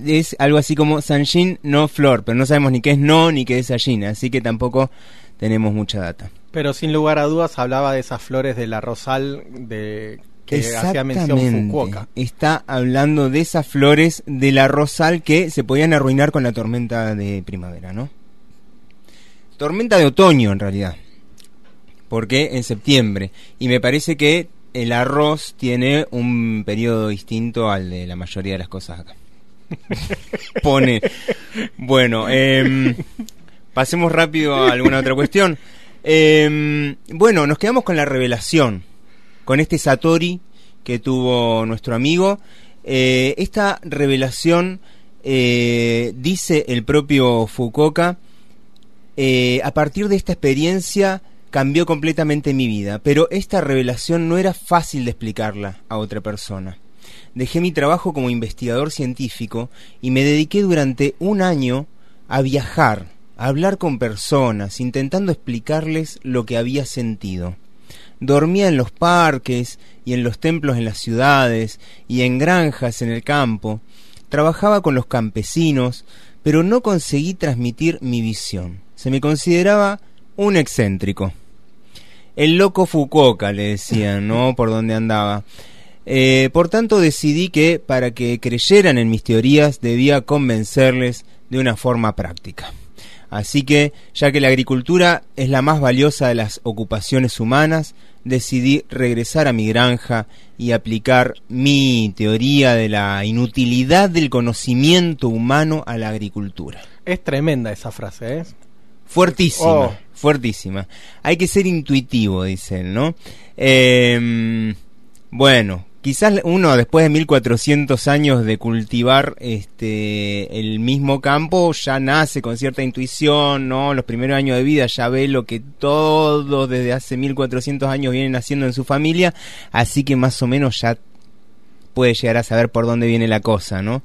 es algo así como Sanshin no flor, pero no sabemos ni qué es no ni qué es Sajin, así que tampoco tenemos mucha data. Pero sin lugar a dudas hablaba de esas flores de la rosal de que hacía mención. Fukuoka. Está hablando de esas flores de la rosal que se podían arruinar con la tormenta de primavera, ¿no? tormenta de otoño en realidad, porque en septiembre, y me parece que el arroz tiene un periodo distinto al de la mayoría de las cosas acá. Pone. Bueno, em, pasemos rápido a alguna otra cuestión. Em, bueno, nos quedamos con la revelación, con este Satori que tuvo nuestro amigo. Eh, esta revelación, eh, dice el propio Fukuoka, eh, a partir de esta experiencia cambió completamente mi vida, pero esta revelación no era fácil de explicarla a otra persona. Dejé mi trabajo como investigador científico y me dediqué durante un año a viajar, a hablar con personas, intentando explicarles lo que había sentido. Dormía en los parques y en los templos en las ciudades y en granjas en el campo. Trabajaba con los campesinos, pero no conseguí transmitir mi visión. Se me consideraba un excéntrico. El loco Fukuoka, le decían, ¿no? Por donde andaba. Eh, por tanto, decidí que para que creyeran en mis teorías debía convencerles de una forma práctica. Así que, ya que la agricultura es la más valiosa de las ocupaciones humanas, decidí regresar a mi granja y aplicar mi teoría de la inutilidad del conocimiento humano a la agricultura. Es tremenda esa frase, ¿eh? Fuertísima, oh. Fuertísima. Hay que ser intuitivo, dicen, ¿no? Eh, bueno, quizás uno después de 1400 años de cultivar este el mismo campo ya nace con cierta intuición, ¿no? Los primeros años de vida ya ve lo que todos desde hace 1400 años vienen haciendo en su familia, así que más o menos ya puede llegar a saber por dónde viene la cosa, ¿no?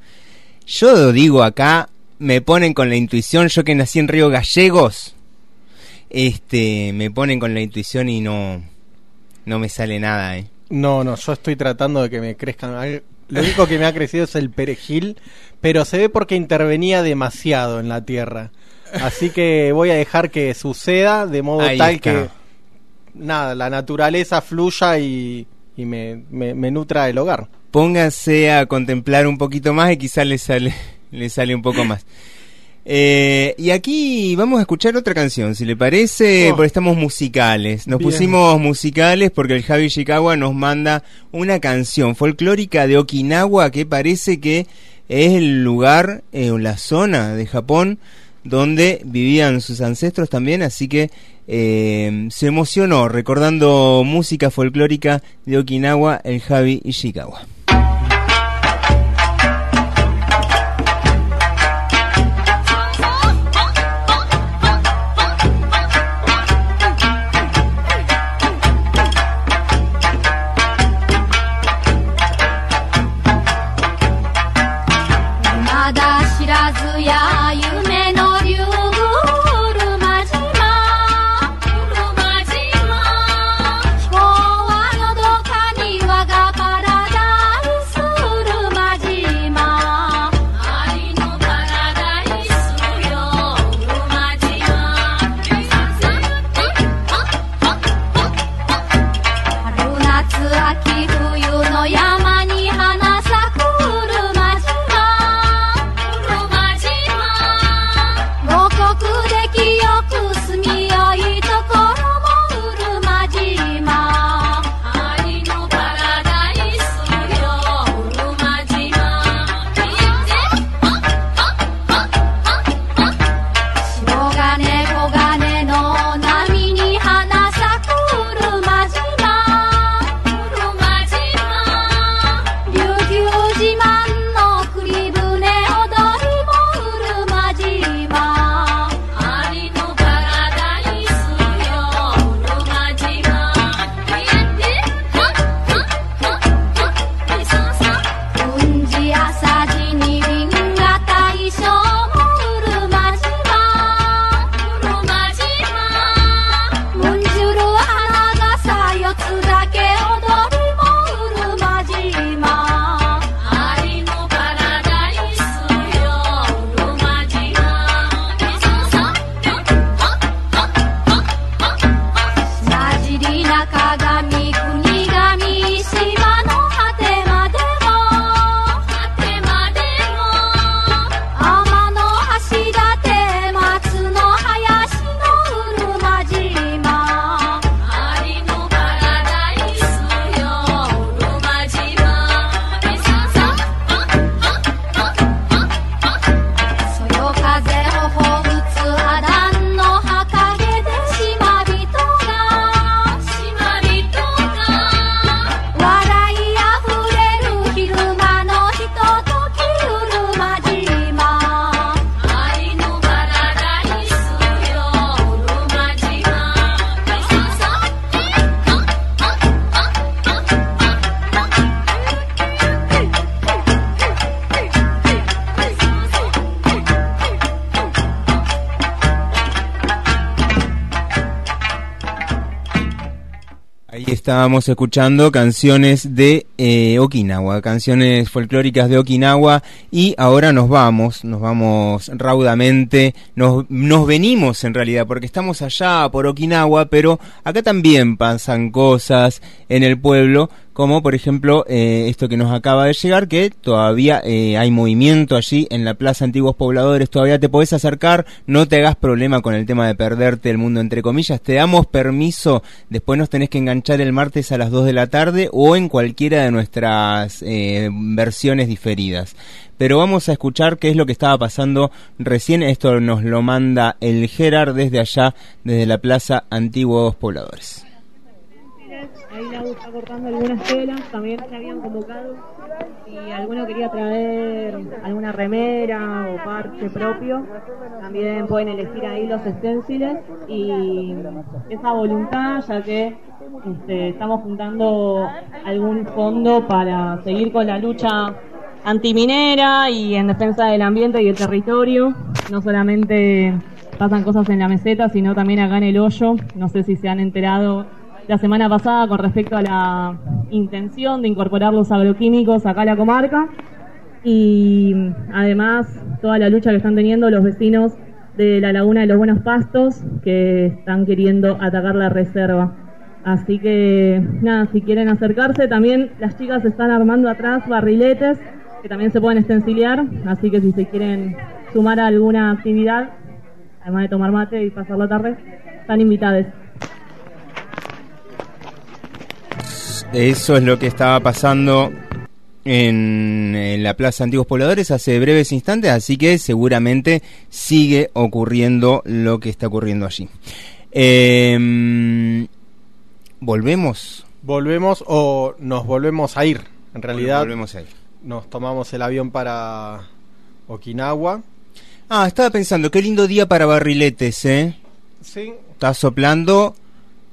Yo digo acá, me ponen con la intuición, yo que nací en Río Gallegos, este, me ponen con la intuición y no no me sale nada, ¿eh? No, no, yo estoy tratando de que me crezcan. Lo único que me ha crecido es el perejil, pero se ve porque intervenía demasiado en la tierra. Así que voy a dejar que suceda de modo tal que nada, la naturaleza fluya y, me, me, nutra el hogar. Póngase a contemplar un poquito más y quizás le sale, le sale un poco más. Eh, y aquí vamos a escuchar otra canción, si le parece, oh. porque estamos musicales. Nos pusimos musicales porque el Javi Ishikawa nos manda una canción folclórica de Okinawa que parece que es el lugar eh, o la zona de Japón donde vivían sus ancestros también, así que eh, se emocionó recordando música folclórica de Okinawa el Javi Ishikawa.「estábamos escuchando canciones de eh, Okinawa, canciones folclóricas de Okinawa y ahora nos vamos, nos vamos raudamente, nos, nos venimos en realidad porque estamos allá por Okinawa, pero acá también pasan cosas en el pueblo como por ejemplo eh, esto que nos acaba de llegar, que todavía eh, hay movimiento allí en la Plaza Antiguos Pobladores, todavía te podés acercar, no te hagas problema con el tema de perderte el mundo entre comillas, te damos permiso, después nos tenés que enganchar el martes a las 2 de la tarde o en cualquiera de nuestras eh, versiones diferidas. Pero vamos a escuchar qué es lo que estaba pasando recién, esto nos lo manda el Gerard desde allá, desde la Plaza Antiguos Pobladores ahí la está cortando algunas telas, también se habían convocado y alguno quería traer alguna remera o parche propio, también pueden elegir ahí los esténciles y esa voluntad ya que este, estamos juntando algún fondo para seguir con la lucha antiminera y en defensa del ambiente y el territorio, no solamente pasan cosas en la meseta, sino también acá en el hoyo, no sé si se han enterado la semana pasada con respecto a la intención de incorporar los agroquímicos acá a la comarca y además toda la lucha que están teniendo los vecinos de la Laguna de los Buenos Pastos que están queriendo atacar la reserva. Así que nada, si quieren acercarse, también las chicas están armando atrás barriletes que también se pueden estenciliar, así que si se quieren sumar a alguna actividad, además de tomar mate y pasar la tarde, están invitadas. Eso es lo que estaba pasando en, la Plaza Antiguos Pobladores hace breves instantes, así que seguramente sigue ocurriendo lo que está ocurriendo allí. Em, ¿Volvemos? Volvemos o nos volvemos a ir. En realidad, volvemos a ir. nos tomamos el avión para Okinawa. Ah, estaba pensando, qué lindo día para barriletes, ¿eh? Sí. Está soplando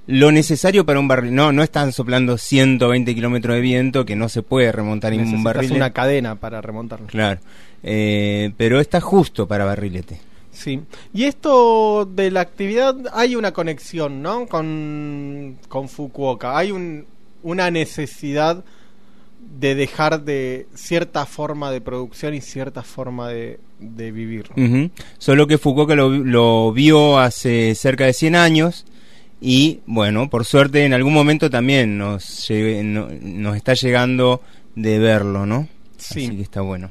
lo necesario para un barril. No, no están soplando 120 kilómetros de viento que no se puede remontar en un barrilete. una cadena para remontarlo. Claro. Eh, pero está justo para barrilete. Sí. Y esto de la actividad, hay una conexión, ¿no? Con, con Fukuoka. Hay un, una necesidad de dejar de cierta forma de producción y cierta forma de, de vivir. Solo que Fukuoka lo, lo vio hace cerca de 100 años y bueno, por suerte en algún momento también nos, nos está llegando de verlo, ¿no? Sí. Así que está bueno.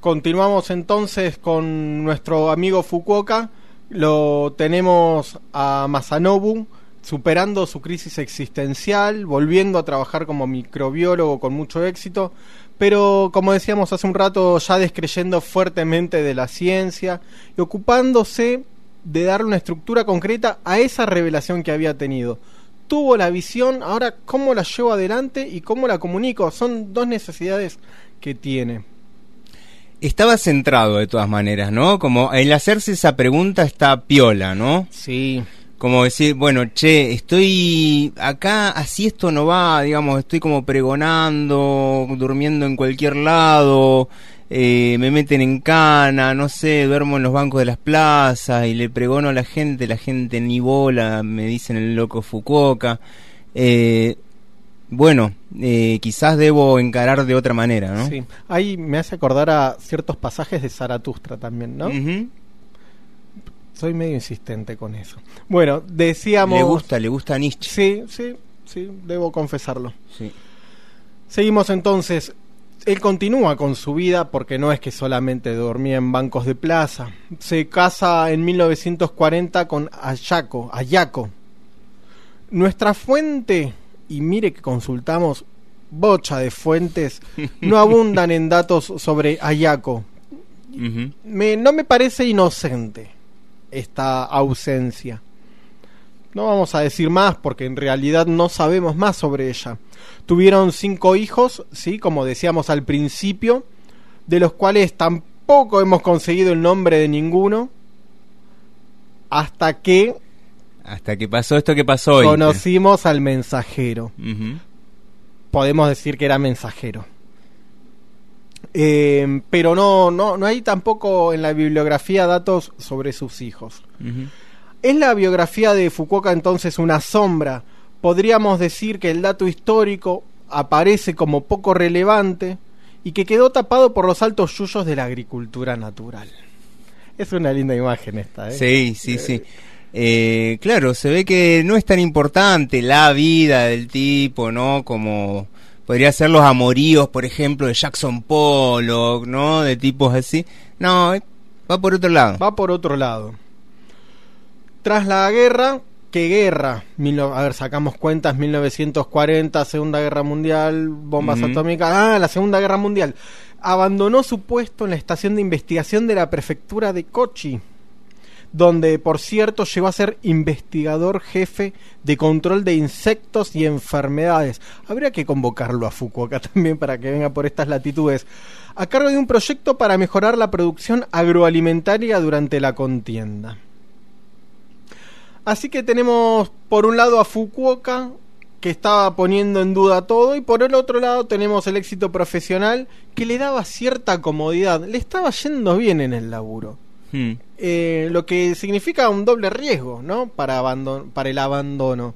Continuamos entonces con nuestro amigo Fukuoka. Lo tenemos a Masanobu superando su crisis existencial, volviendo a trabajar como microbiólogo con mucho éxito, pero como decíamos hace un rato, ya descreyendo fuertemente de la ciencia y ocupándose de darle una estructura concreta a esa revelación que había tenido. Tuvo la visión, ahora cómo la llevo adelante y cómo la comunico. Son dos necesidades que tiene. Estaba centrado de todas maneras, ¿no? Como el hacerse esa pregunta está piola, ¿no? Sí. Como decir, bueno, che, estoy acá, así esto no va, digamos, estoy como pregonando, durmiendo en cualquier lado, eh, me meten en cana, no sé, duermo en los bancos de las plazas y le pregono a la gente, la gente ni bola, me dicen el loco Fukuoka. Eh, bueno, eh, quizás debo encarar de otra manera, ¿no? Sí, ahí me hace acordar a ciertos pasajes de Zaratustra también, ¿no? Soy medio insistente con eso. Bueno, decíamos... Le gusta, le gusta a Nietzsche. Sí, sí, sí, debo confesarlo. Sí. Seguimos entonces él continúa con su vida porque no es que solamente dormía en bancos de plaza. Se casa en 1940 con Ayako, Ayako. Nuestra fuente, y mire que consultamos bocha de fuentes, no abundan en datos sobre Ayako. no me parece inocente esta ausencia. No vamos a decir más porque en realidad no sabemos más sobre ella. Tuvieron cinco hijos, sí, como decíamos al principio, de los cuales tampoco hemos conseguido el nombre de ninguno. Hasta que. Hasta que pasó esto que pasó hoy. Conocimos al mensajero. Podemos decir que era mensajero. Eh, pero no, no, no hay tampoco en la bibliografía datos sobre sus hijos. ¿Es la biografía de Fukuoka entonces una sombra podríamos decir que el dato histórico aparece como poco relevante y que quedó tapado por los altos yuyos de la agricultura natural. Es una linda imagen esta, ¿eh? Sí, sí, sí. Eh, claro, se ve que no es tan importante la vida del tipo, ¿no? Como podría ser los amoríos, por ejemplo, de Jackson Pollock, ¿no? De tipos así. No, va por otro lado. Va por otro lado. Tras la guerra, ¿qué guerra? a ver, sacamos cuentas, 1940, Segunda Guerra Mundial, bombas atómicas. Ah, la Segunda Guerra Mundial. Abandonó su puesto en la estación de investigación de la prefectura de Kochi donde por cierto llegó a ser investigador jefe de control de insectos y enfermedades. Habría que convocarlo a Fukuoka también para que venga por estas latitudes, a cargo de un proyecto para mejorar la producción agroalimentaria durante la contienda. Así que tenemos por un lado a Fukuoka, que estaba poniendo en duda todo, y por el otro lado tenemos el éxito profesional que le daba cierta comodidad, le estaba yendo bien en el laburo. Hmm. Eh, lo que significa un doble riesgo, ¿no? Para, para el abandono.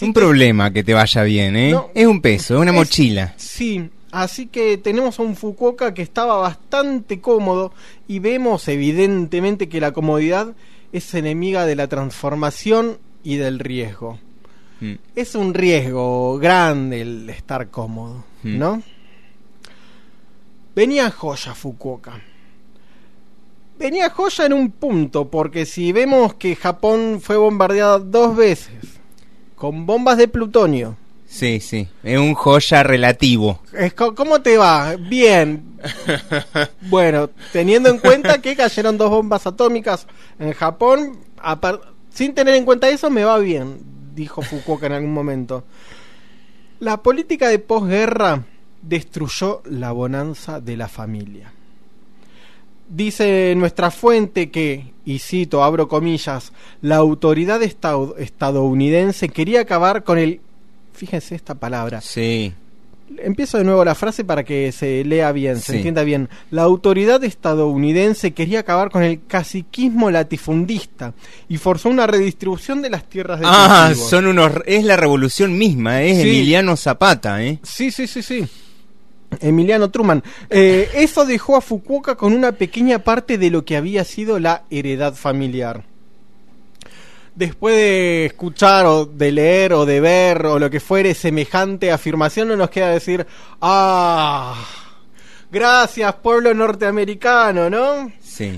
un problema que te vaya bien, ¿eh? es un peso, es una mochila. Sí, así que tenemos a un Fukuoka que estaba bastante cómodo y vemos evidentemente que la comodidad es enemiga de la transformación y del riesgo. Hmm. Es un riesgo grande el estar cómodo, hmm. ¿no? Venía joya Fukuoka venía joya en un punto, porque si vemos que Japón fue bombardeado dos veces con bombas de plutonio. Sí, sí, es un joya relativo. ¿Cómo te va? Bien. bueno, teniendo en cuenta que cayeron dos bombas atómicas en Japón, sin tener en cuenta eso, me va bien, dijo Fukuoka en algún momento. La política de posguerra destruyó la bonanza de la familia. Dice nuestra fuente que, y cito, abro comillas, la autoridad estadounidense quería acabar con el... Fíjense esta palabra. Sí. Empiezo de nuevo la frase para que se lea bien, se entienda bien. La autoridad estadounidense quería acabar con el caciquismo latifundista y forzó una redistribución de las tierras de Ah, son unos es la revolución misma, es Emiliano Zapata, ¿eh? Sí, sí, sí, sí. Emiliano Truman. Eh, eso dejó a Fukuoka con una pequeña parte de lo que había sido la heredad familiar. Después de escuchar o de leer o de ver o lo que fuere semejante afirmación, no nos queda decir, ah, gracias pueblo norteamericano, ¿no?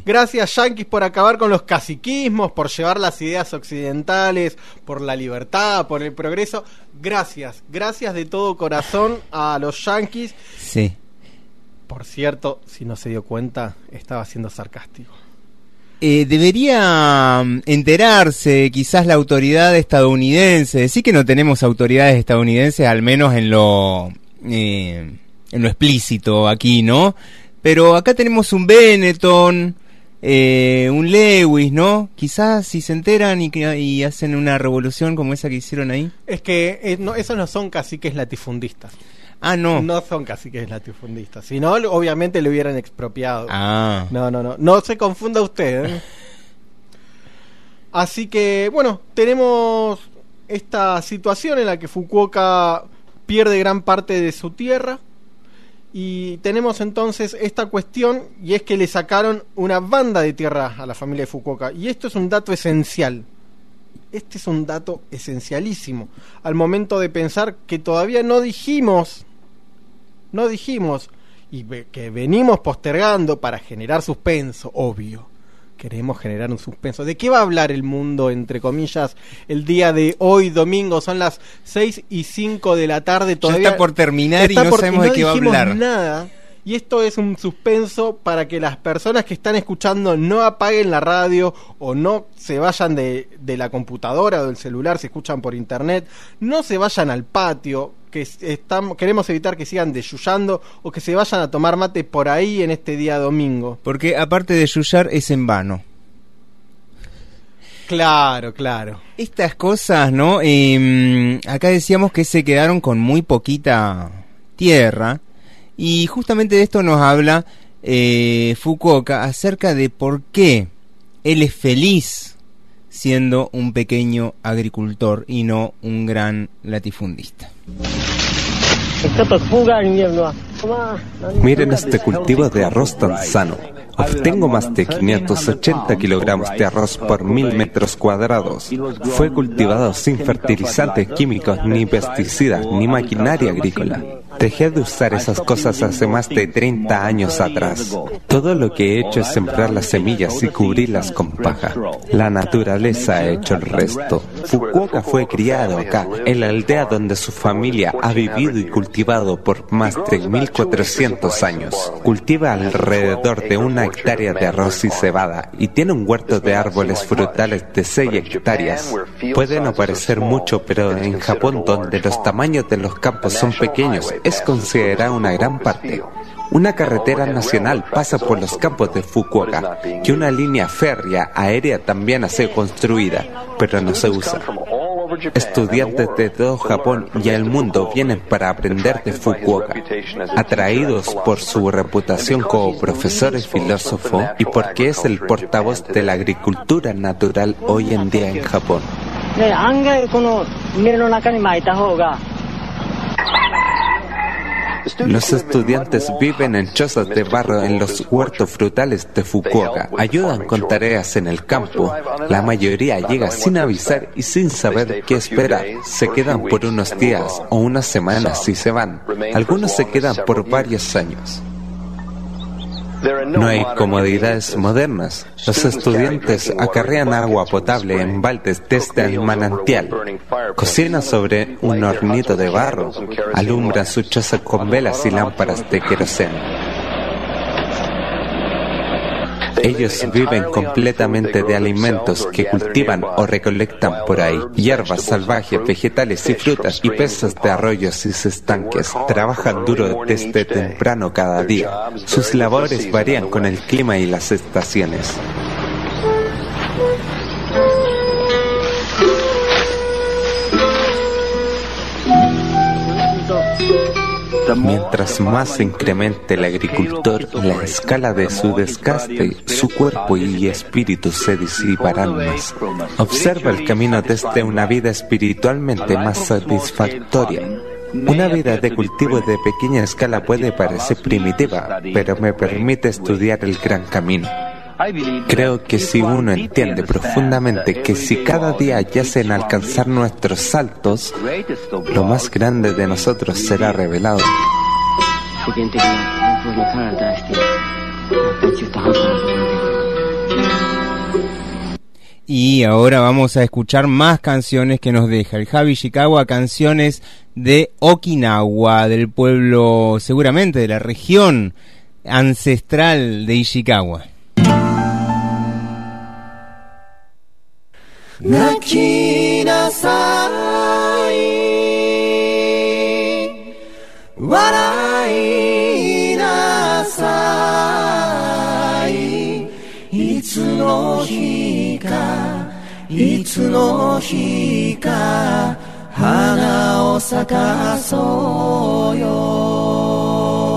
Gracias yanquis por acabar con los caciquismos, por llevar las ideas occidentales, por la libertad, por el progreso. Gracias, gracias de todo corazón a los yanquis. Sí. Por cierto, si no se dio cuenta, estaba siendo sarcástico. Eh, debería mm, enterarse quizás la autoridad estadounidense, decir que no tenemos autoridades estadounidenses, al menos en lo, eh, en lo explícito aquí, ¿no? Pero acá tenemos un Benetton, eh, un Lewis, ¿no? Quizás si se enteran y, hacen una revolución como esa que hicieron ahí. Es que no, esos no son caciques latifundistas. Ah, no. No son caciques latifundistas. Si no, obviamente le hubieran expropiado. Ah. No, no, no. No se confunda usted. ¿eh? Así que, bueno, tenemos esta situación en la que Fukuoka pierde gran parte de su tierra y tenemos entonces esta cuestión y es que le sacaron una banda de tierra a la familia de Fukuoka. Y esto es un dato esencial. Este es un dato esencialísimo. Al momento de pensar que todavía no dijimos, no dijimos, y que venimos postergando para generar suspenso, obvio queremos generar un suspenso. ¿De qué va a hablar el mundo, entre comillas, el día de hoy, domingo? Son las 6 y 5 de la tarde. Todavía está por terminar y no sabemos de qué va a hablar. nada. Y esto es un suspenso para que las personas que están escuchando no apaguen la radio o no se vayan de, de la computadora o del celular si escuchan por internet, no se vayan al patio, que estamos, queremos evitar que sigan deyuyando o que se vayan a tomar mate por ahí en este día domingo. Porque aparte de yuyar es en vano. Claro, claro. Estas cosas, ¿no? Em, acá decíamos que se quedaron con muy poquita tierra y justamente de esto nos habla eh, Fukuoka acerca de por qué él es feliz siendo un pequeño agricultor y no un gran latifundista. Miren este cultivo de arroz tan sano. Obtengo más de 580 kilogramos de arroz por mil metros cuadrados. Fue cultivado sin fertilizantes químicos, ni pesticidas, ni maquinaria agrícola. Dejé de usar esas cosas hace más de 30 años atrás. Todo lo que he hecho es sembrar las semillas y cubrirlas con paja. La naturaleza ha hecho el resto. Fukuoka fue criado acá, en la aldea donde su familia ha vivido y cultivado por más de 1400 años. Cultiva alrededor de una hectárea de arroz y cebada y tiene un huerto de árboles frutales de 6 hectáreas. Puede no parecer mucho, pero en Japón, donde los tamaños de los campos son pequeños, considerada una gran parte. Una carretera nacional pasa por los campos de Fukuoka, que una línea férrea aérea también ha sido construida, pero no se usa. Estudiantes de todo Japón y el mundo vienen para aprender de Fukuoka, atraídos por su reputación como profesor y filósofo y porque es el portavoz de la agricultura natural hoy en día en Japón. Los estudiantes viven en chozas de barro en los huertos frutales de Fukuoka. Ayudan con tareas en el campo. La mayoría llega sin avisar y sin saber qué esperar. Se quedan por unos días o unas semanas y se van. Algunos se quedan por varios años. No hay comodidades modernas. Los estudiantes acarrean agua potable en baldes desde el manantial. Cocinan sobre un hornito de barro. Alumbran su choza con velas y lámparas de queroseno. Ellos viven completamente de alimentos que cultivan o recolectan por ahí, hierbas salvajes, vegetales y frutas y peces de arroyos y estanques. Trabajan duro desde temprano cada día. Sus labores varían con el clima y las estaciones. Mientras más se incremente el agricultor, la escala de su desgaste, su cuerpo y espíritu se disiparán más. Observa el camino desde una vida espiritualmente más satisfactoria. Una vida de cultivo de pequeña escala puede parecer primitiva, pero me permite estudiar el gran camino. Creo que si uno entiende profundamente que si cada día yace en alcanzar nuestros saltos, lo más grande de nosotros será revelado. Y ahora vamos a escuchar más canciones que nos deja el Javi Ishikawa, canciones de Okinawa, del pueblo seguramente de la región ancestral de Ishikawa. 泣きなさい。笑いなさい。いつの日かいつの日か花を咲かそうよ。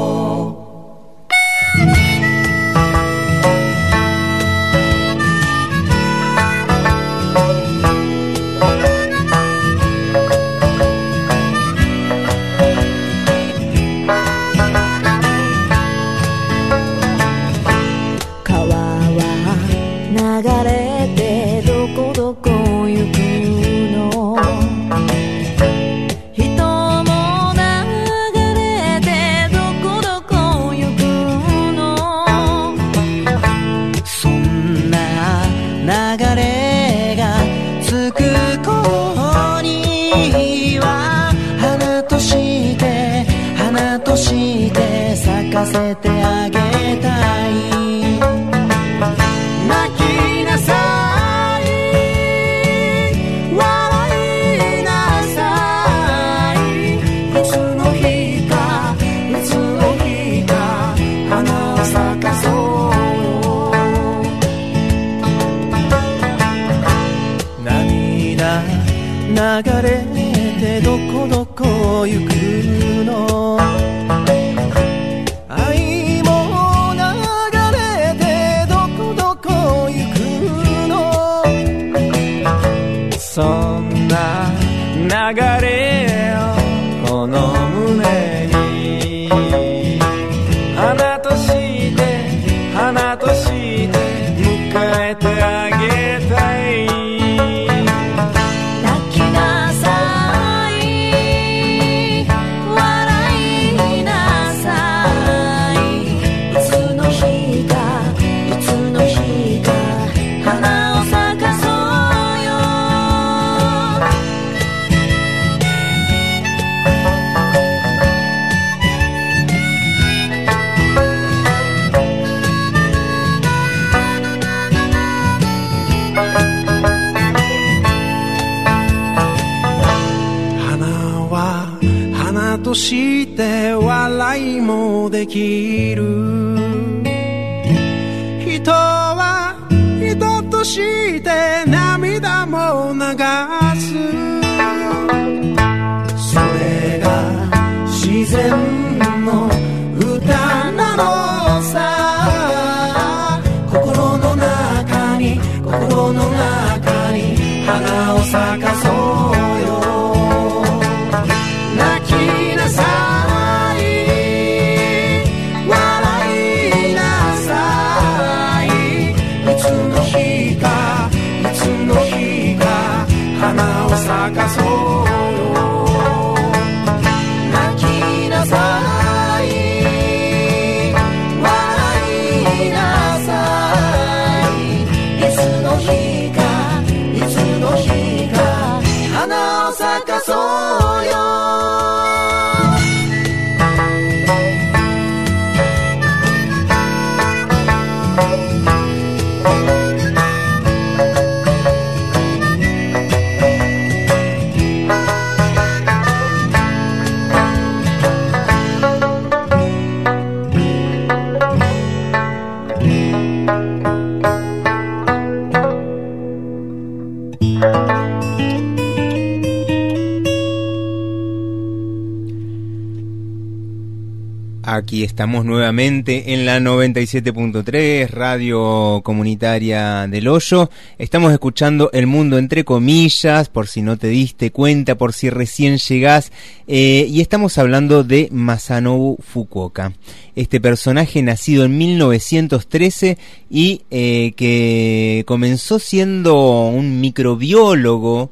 Estamos nuevamente en la 97.3, radio comunitaria del Hoyo. Estamos escuchando El Mundo entre comillas, por si no te diste cuenta, por si recién llegás. eh, y estamos hablando de Masanobu Fukuoka. Este personaje nacido en 1913 y eh, que comenzó siendo un microbiólogo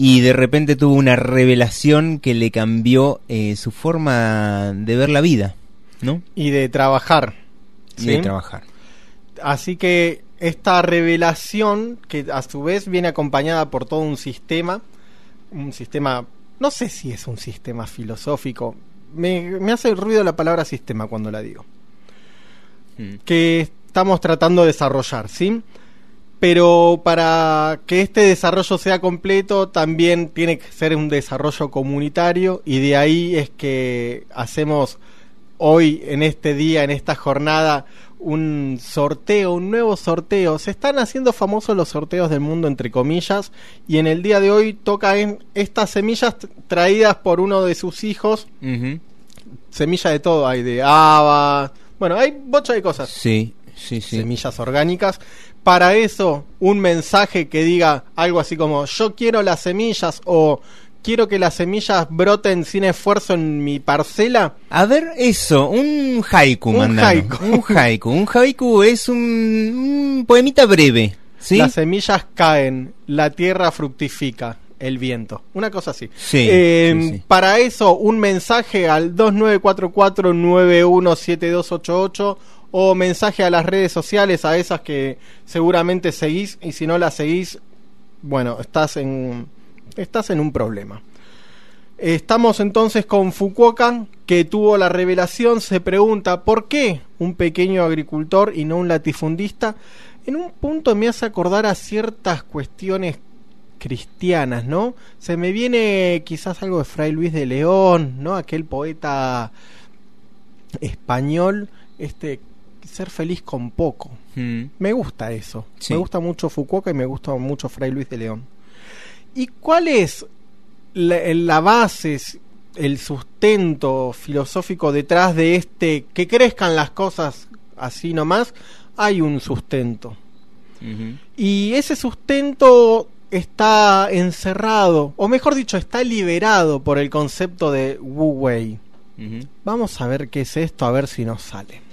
y de repente tuvo una revelación que le cambió eh, su forma de ver la vida, ¿no? Y de trabajar. Y de trabajar. Así que esta revelación, que a su vez viene acompañada por todo un sistema, un sistema, no sé si es un sistema filosófico, me, me hace ruido la palabra sistema cuando la digo, que estamos tratando de desarrollar, ¿sí? Pero para que este desarrollo sea completo también tiene que ser un desarrollo comunitario y de ahí es que hacemos hoy, en este día, en esta jornada, un sorteo, un nuevo sorteo. Se están haciendo famosos los sorteos del mundo, entre comillas, y en el día de hoy toca en estas semillas traídas por uno de sus hijos. Semilla de todo, hay de haba, bueno, hay bocha de cosas. Sí, sí, sí. Semillas orgánicas. Para eso, un mensaje que diga algo así como: Yo quiero las semillas o quiero que las semillas broten sin esfuerzo en mi parcela. A ver, eso, un haiku, Un haiku. Un haiku. Un haiku es un, un poemita breve. ¿sí? Las semillas caen, la tierra fructifica, el viento. Una cosa así. Sí, Eh, sí, sí. Para eso, un mensaje al 2944-917288 o mensaje a las redes sociales, a esas que seguramente seguís y si no las seguís, bueno, estás en, estás en un problema. Estamos entonces con Fukuoka, que tuvo la revelación, se pregunta por qué un pequeño agricultor y no un latifundista. En un punto me hace acordar a ciertas cuestiones cristianas, ¿no? Se me viene quizás algo de Fray Luis de León, ¿no? Aquel poeta español, este ser feliz con poco. Mm. Me gusta eso. Sí. Me gusta mucho Fukuoka y me gusta mucho Fray Luis de León. ¿Y cuál es la, la base, el sustento filosófico detrás de este que crezcan las cosas así nomás? Hay un sustento. Y ese sustento está encerrado, o mejor dicho, está liberado por el concepto de Wu Wei. Vamos a ver qué es esto, a ver si nos sale.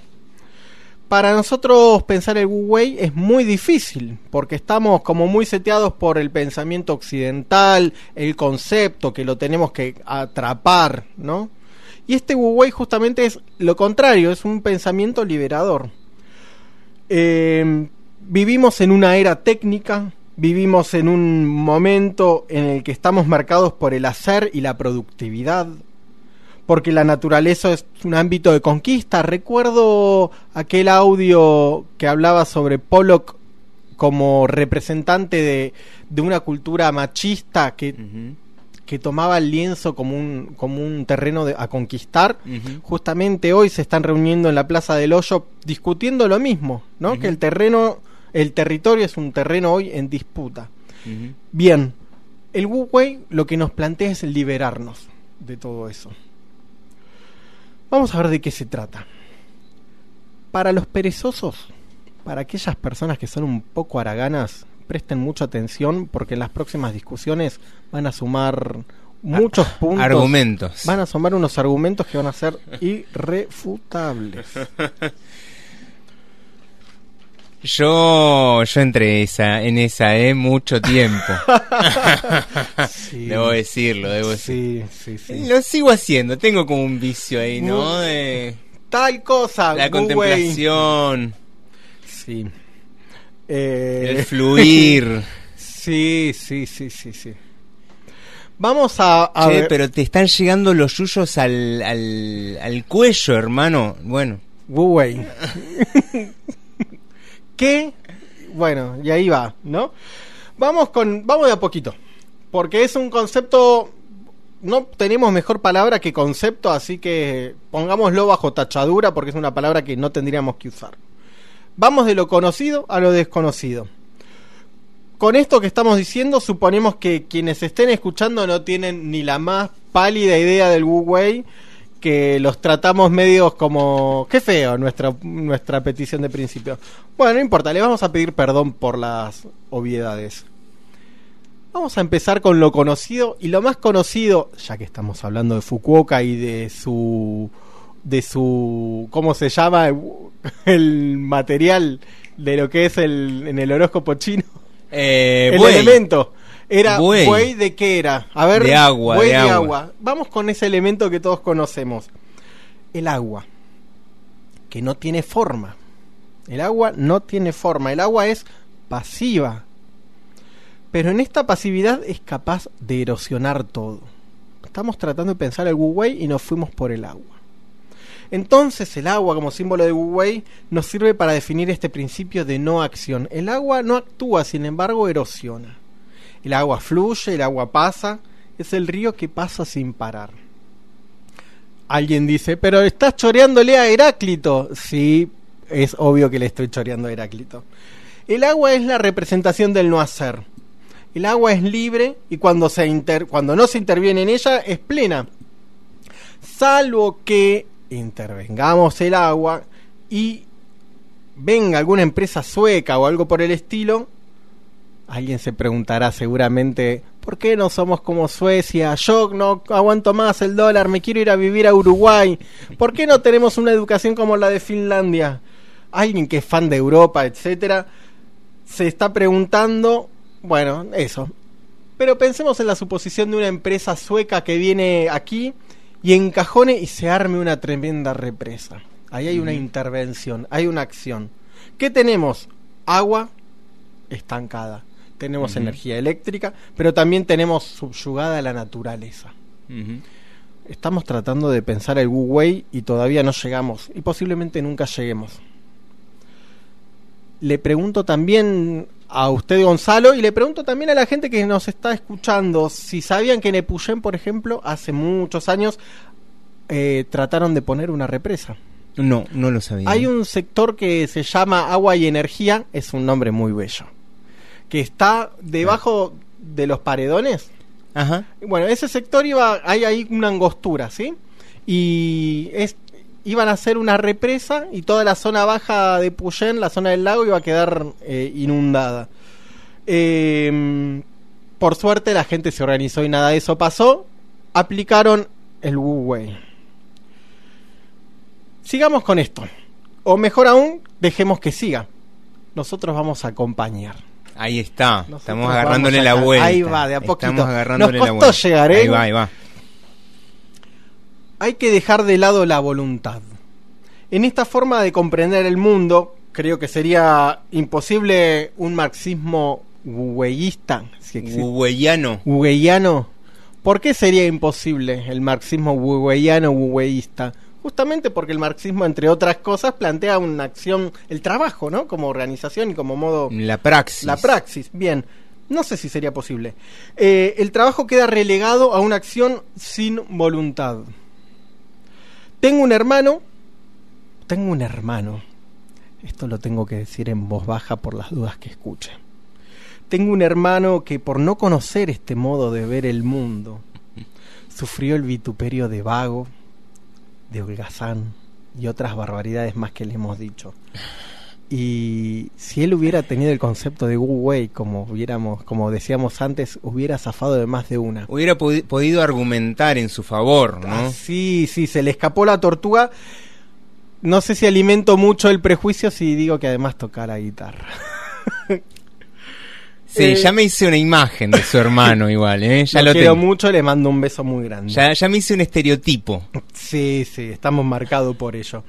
Para nosotros pensar el Wu Wei es muy difícil, porque estamos como muy seteados por el pensamiento occidental, el concepto que lo tenemos que atrapar, ¿no? Y este Wu Wei justamente es lo contrario, es un pensamiento liberador. Eh, vivimos en una era técnica, vivimos en un momento en el que estamos marcados por el hacer y la productividad, porque la naturaleza es un ámbito de conquista. Recuerdo aquel audio que hablaba sobre Pollock como representante de, de una cultura machista que, que tomaba el lienzo como un, como un terreno de, a conquistar. Justamente hoy se están reuniendo en la Plaza del Hoyo discutiendo lo mismo, ¿no? Que el terreno, el territorio es un terreno hoy en disputa. Bien, el Wu Wei lo que nos plantea es liberarnos de todo eso. Vamos a ver de qué se trata. Para los perezosos, para aquellas personas que son un poco haraganas, presten mucha atención porque en las próximas discusiones van a sumar muchos puntos. Argumentos. Van a sumar unos argumentos que van a ser irrefutables. Yo, yo entré esa, en esa, ¿eh? Mucho tiempo. Sí. Debo decirlo, debo decirlo. sí, sí. Lo sigo haciendo, tengo como un vicio ahí, ¿no? De Tal cosa. la contemplación. Sí. Eh, el fluir. sí, sí, sí, sí, sí. Vamos a, a Che, ver- pero te están llegando los yuyos al, al, al cuello, hermano. Bueno. Wu Wei. ¿Qué? Bueno, y ahí va, ¿no? Vamos con, vamos de a poquito, porque es un concepto, no tenemos mejor palabra que concepto, así que pongámoslo bajo tachadura porque es una palabra que no tendríamos que usar. Vamos de lo conocido a lo desconocido. Con esto que estamos diciendo, suponemos que quienes estén escuchando no tienen ni la más pálida idea del Wu Wei, que los tratamos medios como... Qué feo nuestra, nuestra petición de principio. Bueno, no importa, le vamos a pedir perdón por las obviedades. Vamos a empezar con lo conocido y lo más conocido, ya que estamos hablando de Fukuoka y de su de su ¿cómo se llama? el material de lo que es el en el horóscopo chino. Eh, el buey. elemento era Buey. buey de qué era? A ver, De agua, buey de de agua. agua. Vamos con ese elemento que todos conocemos. El agua, que no tiene forma. El agua no tiene forma, el agua es pasiva. Pero en esta pasividad es capaz de erosionar todo. Estamos tratando de pensar el Wu Wei y nos fuimos por el agua. Entonces el agua como símbolo de Wu Wei nos sirve para definir este principio de no acción. El agua no actúa, sin embargo erosiona. El agua fluye, el agua pasa, es el río que pasa sin parar. Alguien dice, pero estás choreándole a Heráclito. Sí, es obvio que le estoy choreando a Heráclito. El agua es la representación del no hacer. El agua es libre y cuando, cuando no se interviene en ella es plena. Salvo que intervengamos el agua y venga alguna empresa sueca o algo por el estilo, alguien se preguntará seguramente, ¿por qué no somos como Suecia? Yo no aguanto más el dólar, me quiero ir a vivir a Uruguay. ¿Por qué no tenemos una educación como la de Finlandia? Alguien que es fan de Europa, etcétera, se está preguntando, bueno, eso. Pero pensemos en la suposición de una empresa sueca que viene aquí y encajone y se arme una tremenda represa. Ahí hay una intervención, hay una acción. ¿Qué tenemos? Agua estancada. Tenemos energía eléctrica, pero también tenemos subyugada la naturaleza. Estamos tratando de pensar el Wu Wei y todavía no llegamos y posiblemente nunca lleguemos. Le pregunto también a usted Gonzalo y le pregunto también a la gente que nos está escuchando si sabían que en Epuyén, por ejemplo, hace muchos años eh, trataron de poner una represa. No, no lo sabía. Hay un sector que se llama Agua y Energía, es un nombre muy bello, que está debajo de los paredones. Ajá. Bueno, ese sector iba, hay ahí una angostura, ¿sí? Y es, iban a hacer una represa y toda la zona baja de Puyén, la zona del lago, iba a quedar eh, inundada. Eh, por suerte la gente se organizó y nada de eso pasó. Aplicaron el Wu Wei. Sigamos con esto. O mejor aún, dejemos que siga. Nosotros vamos a acompañar. Ahí está. Nosotros Estamos agarrándole la vuelta. ahí va, de a poquito. Estamos agarrándole Nos la costó vuelta. llegar, ¿eh? Ahí va, ahí va. Hay que dejar de lado la voluntad. En esta forma de comprender el mundo, creo que sería imposible un marxismo hueyista. Si. Hueyano. ¿Por qué sería imposible el marxismo hueyano hueyista? Justamente porque el marxismo, entre otras cosas, plantea una acción, el trabajo, ¿no? Como organización y como modo... La praxis. La praxis, bien. No sé si sería posible. Eh, el trabajo queda relegado a una acción sin voluntad. Tengo un hermano, tengo un hermano, esto lo tengo que decir en voz baja por las dudas que escuche. Tengo un hermano que por no conocer este modo de ver el mundo, sufrió el vituperio de vago, de holgazán y otras barbaridades más que le hemos dicho. Y si él hubiera tenido el concepto de Wu Wei, como hubiéramos, como decíamos antes, hubiera zafado de más de una. Hubiera podi- podido argumentar en su favor, ¿no? Ah, sí, sí, se le escapó la tortuga. No sé si alimento mucho el prejuicio si digo que además toca la guitarra. Sí, Eh, ya me hice una imagen de su hermano igual, ¿eh? Ya lo, lo, quiero tengo. mucho, le mando un beso muy grande. Ya, ya me hice un estereotipo. Sí, sí, estamos marcados por ello.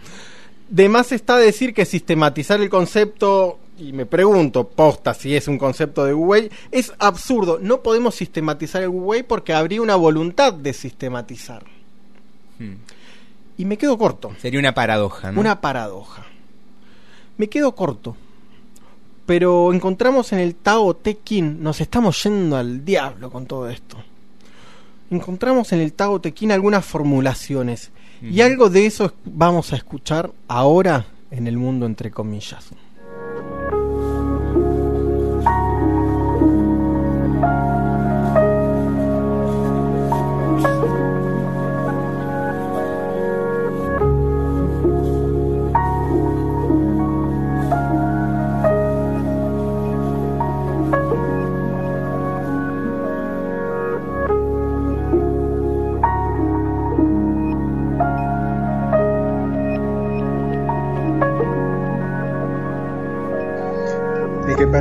De más está decir que sistematizar el concepto, y me pregunto, posta, si es un concepto de Wei, es absurdo. No podemos sistematizar el Wei porque habría una voluntad de sistematizar. Hmm. Y me quedo corto. Sería una paradoja, ¿no? Una paradoja. Me quedo corto. Pero encontramos en el Tao Te Ching, nos estamos yendo al diablo con todo esto. Encontramos en el Tao Te Ching algunas formulaciones. Y algo de eso es- vamos a escuchar ahora en el mundo entre comillas.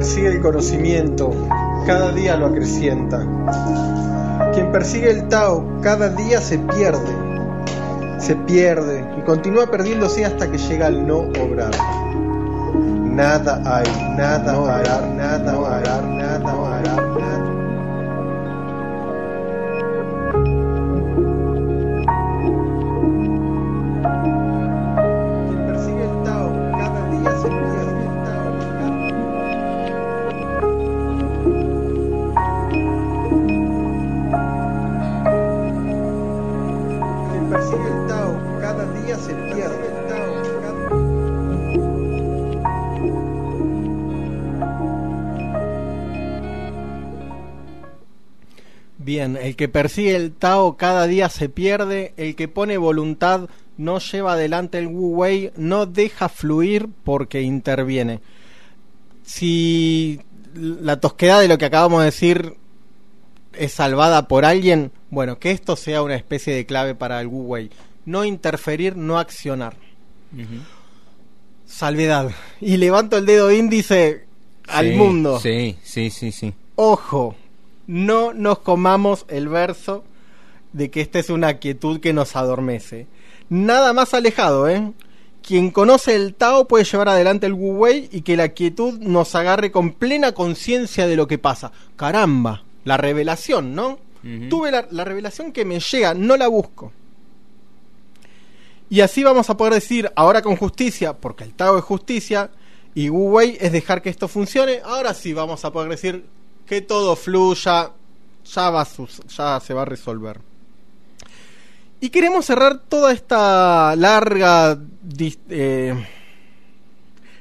Persigue el conocimiento cada día lo acrecienta. Quien persigue el Tao cada día se pierde. Se pierde y continúa perdiéndose hasta que llega al no obrar. Nada hay, nada obrar, nada obrar, nada obrar, nada. Quien Bien, el que persigue el Tao cada día se pierde, el que pone voluntad no lleva adelante el Wu Wei, no deja fluir porque interviene. Si la tosquedad de lo que acabamos de decir es salvada por alguien, bueno, que esto sea una especie de clave para el Wu Wei. No interferir, no accionar. Salvedad. Y levanto el dedo índice al mundo. Sí, sí, sí, sí. Ojo, no nos comamos el verso de que esta es una quietud que nos adormece. Nada más alejado, ¿eh? Quien conoce el Tao puede llevar adelante el Wu Wei y que la quietud nos agarre con plena conciencia de lo que pasa. Caramba, la revelación, ¿no? Tuve la, la revelación que me llega, no la busco. Y así vamos a poder decir, ahora con justicia, porque el Tao es justicia, y Wu Wei es dejar que esto funcione, ahora sí vamos a poder decir que todo fluya, ya, va sus- ya se va a resolver. Y queremos cerrar toda esta larga eh,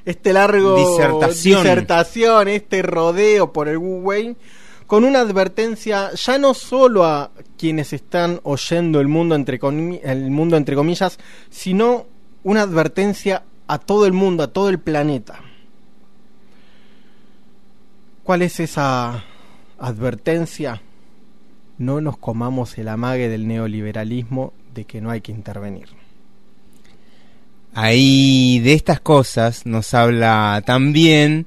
este largo Disertación. disertación, este rodeo por el Wu Wei con una advertencia ya no solo a quienes están oyendo el mundo entre el mundo entre comillas, sino una advertencia a todo el mundo, a todo el planeta. ¿Cuál es esa advertencia? No nos comamos el amague del neoliberalismo de que no hay que intervenir. Ahí de estas cosas nos habla también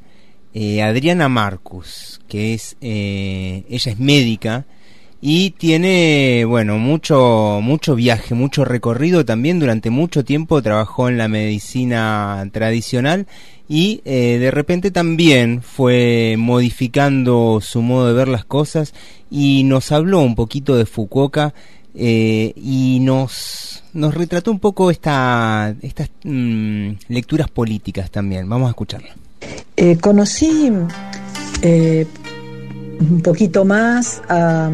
eh, Adriana Marcus, que es, eh, ella es médica y tiene, bueno, mucho, mucho viaje, mucho recorrido también. Durante mucho tiempo trabajó en la medicina tradicional y eh, de repente también fue modificando su modo de ver las cosas y nos habló un poquito de Fukuoka eh, y nos, nos retrató un poco esta, estas mm, lecturas políticas también. Vamos a escucharla. Eh, conocí un poquito más a,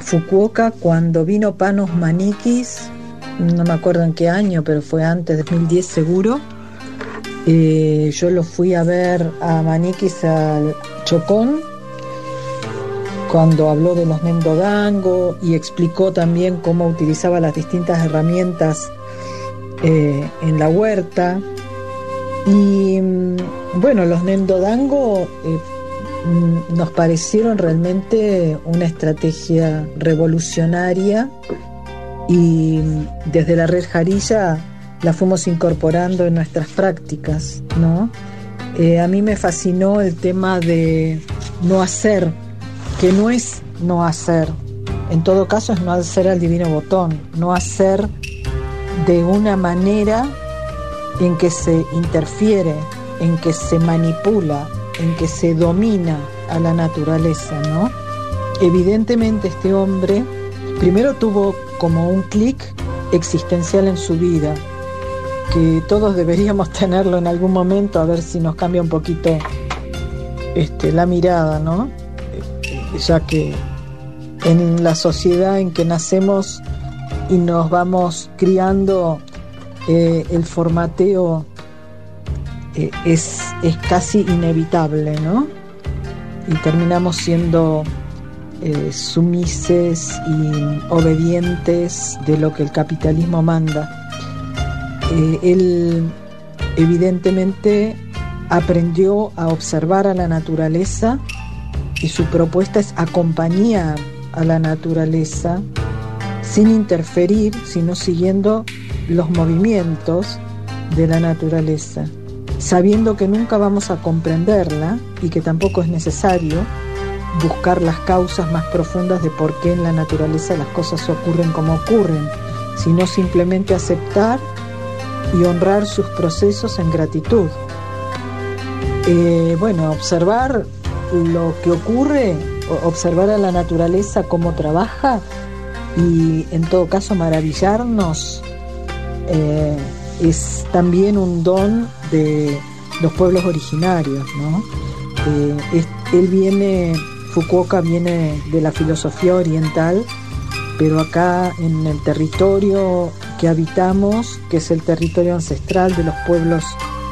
Fukuoka cuando vino Panos Manikis, no me acuerdo en qué año, pero fue antes, de 2010 seguro. Yo lo fui a ver a Manikis al Chocón cuando habló de los Nendodango y explicó también cómo utilizaba las distintas herramientas eh, en la huerta. Y mm, bueno, los Nendodango eh, mm, nos parecieron realmente una estrategia revolucionaria y mm, desde la red Jarilla la fuimos incorporando en nuestras prácticas, ¿no? Eh, a mí me fascinó el tema de no hacer que no es no hacer, en todo caso es no hacer al divino botón, no hacer de una manera en que se interfiere, en que se manipula, en que se domina a la naturaleza, ¿no? Evidentemente este hombre primero tuvo como un clic existencial en su vida, que todos deberíamos tenerlo en algún momento a ver si nos cambia un poquito este, la mirada, ¿no? ya que en la sociedad en que nacemos y nos vamos criando, eh, el formateo eh, es, es, casi inevitable, ¿no? Y terminamos siendo eh, sumises y obedientes de lo que el capitalismo manda. Él evidentemente aprendió a observar a la naturaleza y su propuesta es acompañar a la naturaleza sin interferir, sino siguiendo los movimientos de la naturaleza, sabiendo que nunca vamos a comprenderla y que tampoco es necesario buscar las causas más profundas de por qué en la naturaleza las cosas ocurren como ocurren, sino simplemente aceptar y honrar sus procesos en gratitud. Eh, bueno, observar lo que ocurre, observar a la naturaleza cómo trabaja y en todo caso maravillarnos eh, es también un don de los pueblos originarios, ¿no? Eh, él viene, Fukuoka viene de la filosofía oriental, pero acá en el territorio habitamos, que es el territorio ancestral de los pueblos,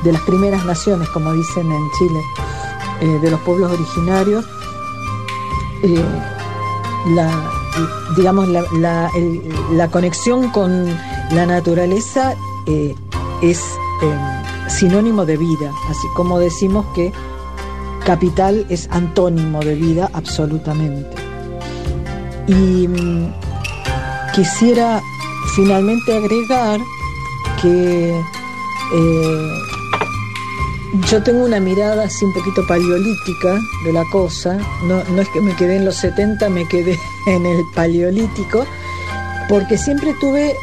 de las primeras naciones, como dicen en Chile, eh, de los pueblos originarios, eh, la, digamos, la, conexión con la naturaleza eh, es sinónimo de vida, así como decimos que capital es antónimo de vida absolutamente. Y mm, quisiera finalmente agregar que yo tengo una mirada así un poquito paleolítica de la cosa, no, no es que me quedé en los 70, me quedé en el paleolítico, porque siempre tuve eh,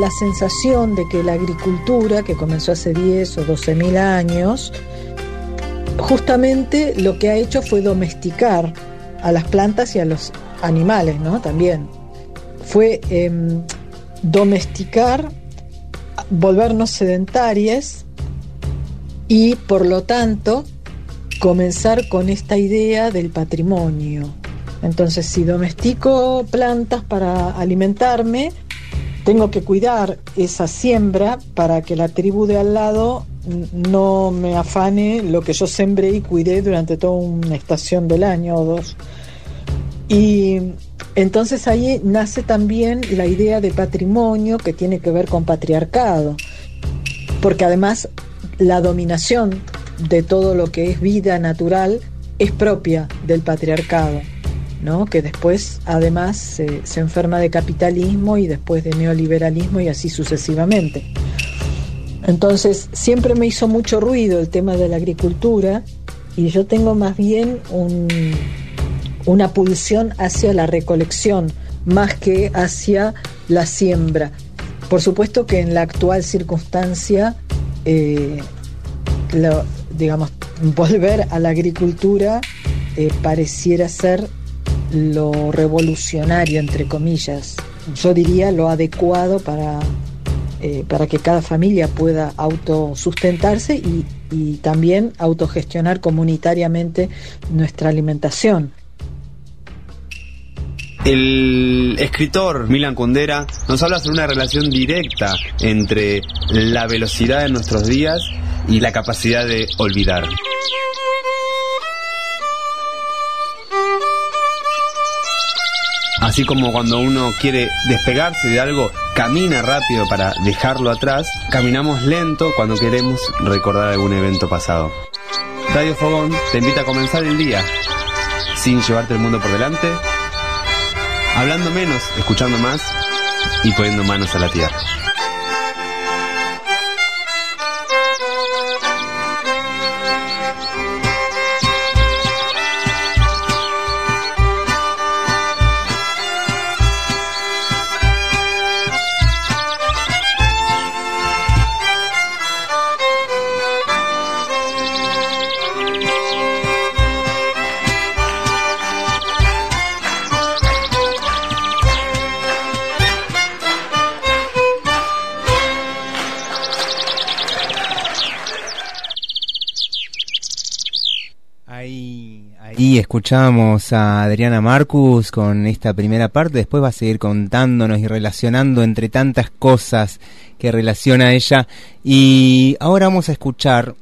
la sensación de que la agricultura, que comenzó hace 10 o 12 mil años, justamente lo que ha hecho fue domesticar a las plantas y a los animales, ¿no? También. Fue em, domesticar, volvernos sedentarias, y por lo tanto comenzar con esta idea del patrimonio. Entonces, si domestico plantas para alimentarme, tengo que cuidar esa siembra para que la tribu de al lado no me afane lo que yo sembré y cuidé durante toda una estación del año o dos. Y entonces ahí nace también la idea de patrimonio que tiene que ver con patriarcado, porque además la dominación de todo lo que es vida natural es propia del patriarcado, ¿no? que después además se, enferma de capitalismo y después de neoliberalismo y así sucesivamente. Entonces, siempre me hizo mucho ruido el tema de la agricultura y yo tengo más bien un, una pulsión hacia la recolección más que hacia la siembra. Por supuesto que en la actual circunstancia, eh, lo, digamos, volver a la agricultura eh, pareciera ser lo revolucionario, entre comillas. Yo diría lo adecuado para, eh, para que cada familia pueda autosustentarse y, y también autogestionar comunitariamente nuestra alimentación. El escritor Milan Kundera nos habla sobre una relación directa entre la velocidad de nuestros días y la capacidad de olvidar. Así como cuando uno quiere despegarse de algo, camina rápido para dejarlo atrás, caminamos lento cuando queremos recordar algún evento pasado. Radio Fogón te invita a comenzar el día sin llevarte el mundo por delante, hablando menos, escuchando más y poniendo manos a la tierra. Escuchamos a Adriana Marcus con esta primera parte, después va a seguir contándonos y relacionando entre tantas cosas que relaciona ella. Y ahora vamos a escuchar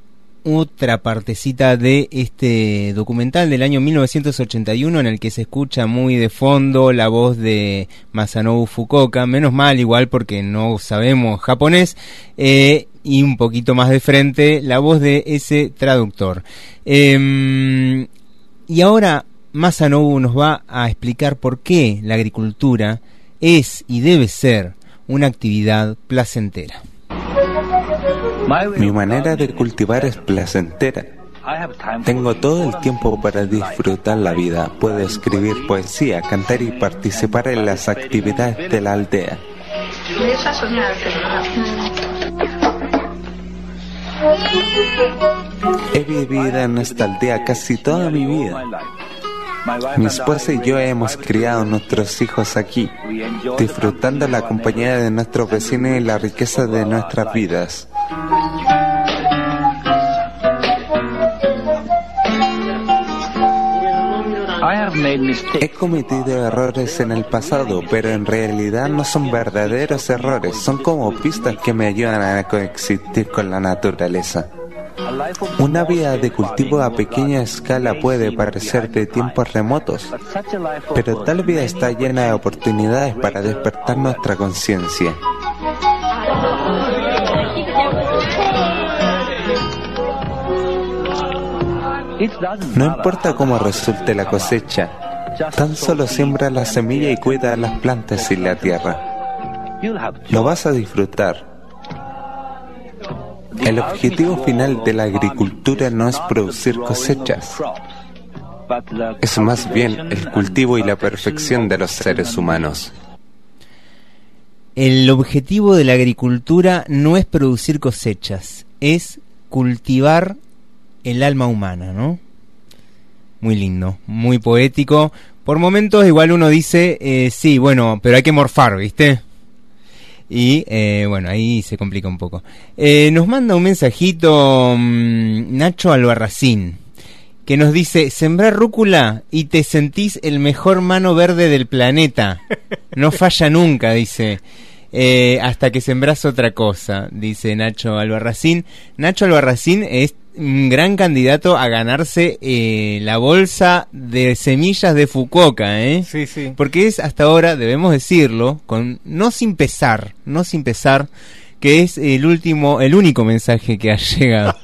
otra partecita de este documental del año 1981 en el que se escucha muy de fondo la voz de Masanobu Fukuoka, menos mal igual porque no sabemos japonés, eh, y un poquito más de frente la voz de ese traductor. Eh, y ahora Masanobu nos va a explicar por qué la agricultura es y debe ser una actividad placentera. Mi manera de cultivar es placentera. Tengo todo el tiempo para disfrutar la vida. Puedo escribir poesía, cantar y participar en las actividades de la aldea. He vivido en esta aldea casi toda mi vida. Mi esposa y yo hemos criado nuestros hijos aquí, disfrutando la compañía de nuestros vecinos y la riqueza de nuestras vidas. He cometido errores en el pasado, pero en realidad no son verdaderos errores, son como pistas que me ayudan a coexistir con la naturaleza. Una vida de cultivo a pequeña escala puede parecer de tiempos remotos, pero tal vida está llena de oportunidades para despertar nuestra conciencia. No importa cómo resulte la cosecha, tan solo siembra la semilla y cuida las plantas y la tierra. Lo vas a disfrutar. El objetivo final de la agricultura no es producir cosechas, es más bien el cultivo y la perfección de los seres humanos. El objetivo de la agricultura no es producir cosechas, es cultivar el alma humana, ¿no? Muy lindo, muy poético. Por momentos igual uno dice, eh, sí, bueno, pero hay que morfar, ¿viste? Y eh, bueno, ahí se complica un poco. Eh, nos manda un mensajito mm, Nacho Albarracín, que nos dice, sembrar rúcula y te sentís el mejor mano verde del planeta. No falla nunca, dice. Hasta que sembras otra cosa, dice Nacho Albarracín. Nacho Albarracín es un gran candidato a ganarse eh, la bolsa de semillas de Fukuoka, ¿eh? Sí, sí. Porque es hasta ahora, debemos decirlo, con no sin pesar, no sin pesar, que es el último, el único mensaje que ha llegado.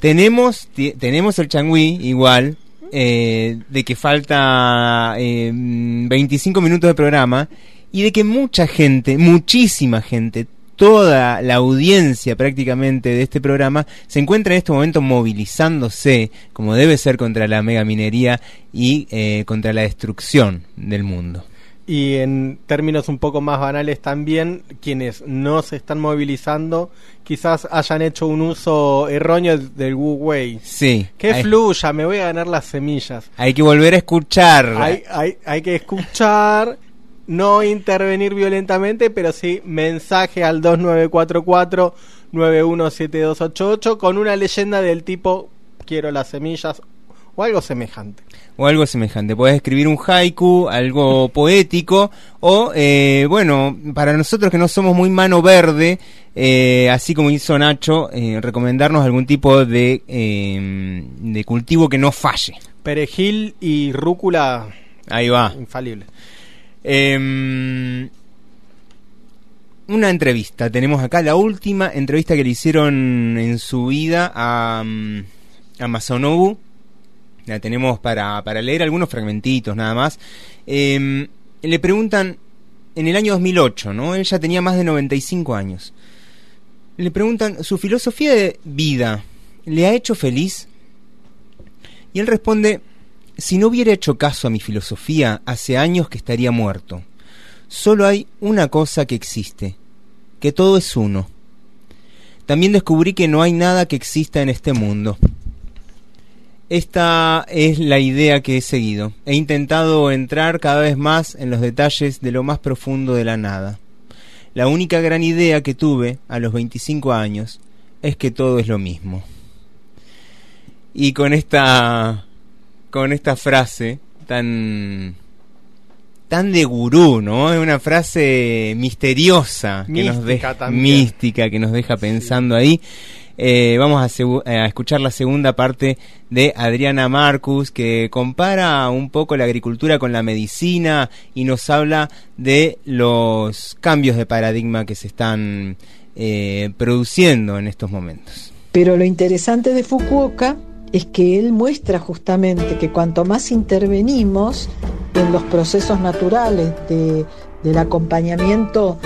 tenemos, tenemos el changui igual, eh, de que falta 25 minutos de programa y de que mucha gente, muchísima gente, toda la audiencia prácticamente de este programa se encuentra en este momento movilizándose, como debe ser, contra la megaminería y eh, contra la destrucción del mundo. Y en términos un poco más banales también, quienes no se están movilizando quizás hayan hecho un uso erróneo del Wu Wei. Sí. Que fluya, me voy a ganar las semillas. Hay que volver a escuchar. Hay, hay, hay que escuchar, no intervenir violentamente, pero sí mensaje al 2944 917288 con una leyenda del tipo quiero las semillas o algo semejante. O algo semejante. Puedes escribir un haiku, algo poético, o, eh, bueno, para nosotros que no somos muy mano verde, eh, así como hizo Nacho, eh, recomendarnos algún tipo de, de cultivo que no falle. Perejil y rúcula. Ahí va. Infalible. Em, una entrevista. Tenemos acá la última entrevista que le hicieron en su vida a, mm, a Masonobu la tenemos para, para leer algunos fragmentitos nada más. Em, le preguntan, en el año 2008, ¿no? Él ya tenía más de 95 años. Le preguntan, ¿su filosofía de vida le ha hecho feliz? Y él responde, si no hubiera hecho caso a mi filosofía, hace años que estaría muerto. Solo hay una cosa que existe, que todo es uno. También descubrí que no hay nada que exista en este mundo. Esta es la idea que he seguido. He intentado entrar cada vez más en los detalles de lo más profundo de la nada. La única gran idea que tuve a los 25 años es que todo es lo mismo. Y con esta con esta frase tan tan de gurú, ¿no? Es una frase misteriosa que nos deja mística que nos deja pensando ahí. Eh, vamos a, a, escuchar la segunda parte de Adriana Marcus, que compara un poco la agricultura con la medicina y nos habla de los cambios de paradigma que se están eh, produciendo en estos momentos. Pero lo interesante de Fukuoka es que él muestra justamente que cuanto más intervenimos en los procesos naturales de, del acompañamiento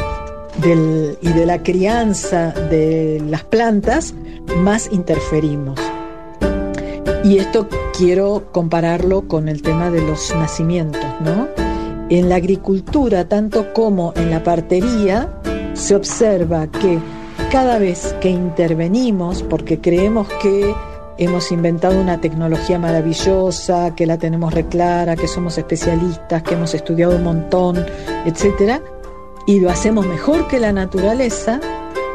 y de la crianza de las plantas, más interferimos. Y esto quiero compararlo con el tema de los nacimientos, ¿no? En la agricultura, tanto como en la partería, se observa que cada vez que intervenimos, porque creemos que hemos inventado una tecnología maravillosa, que la tenemos reclara, que somos especialistas, que hemos estudiado un montón, etcétera, y lo hacemos mejor que la naturaleza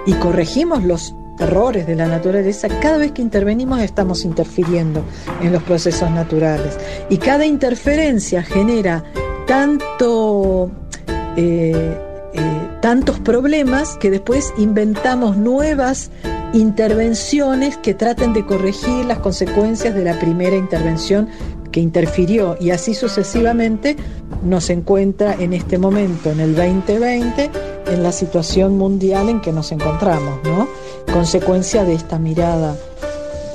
y corregimos los errores de la naturaleza, cada vez que intervenimos estamos interfiriendo en los procesos naturales. Y cada interferencia genera tanto, eh, eh, tantos problemas que después inventamos nuevas intervenciones que traten de corregir las consecuencias de la primera intervención que interfirió y así sucesivamente nos encuentra en este momento, en el 2020, en la situación mundial en que nos encontramos, ¿no? Consecuencia de esta mirada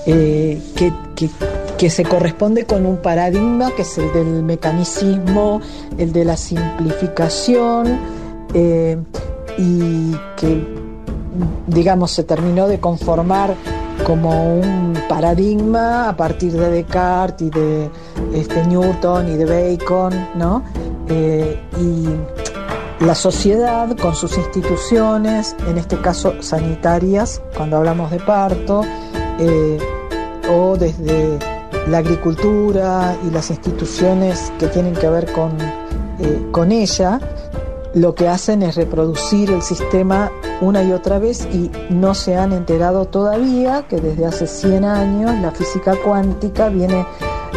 eh, que, que, se corresponde con un paradigma que es el del mecanicismo, el de la simplificación, eh, y que, digamos, se terminó de conformar como un paradigma a partir de Descartes y de este, Newton y de Bacon, ¿no? Eh, y la sociedad con sus instituciones, en este caso sanitarias, cuando hablamos de parto, eh, o desde la agricultura y las instituciones que tienen que ver con, eh, con ella, lo que hacen es reproducir el sistema una y otra vez y no se han enterado todavía que desde hace 100 años la física cuántica viene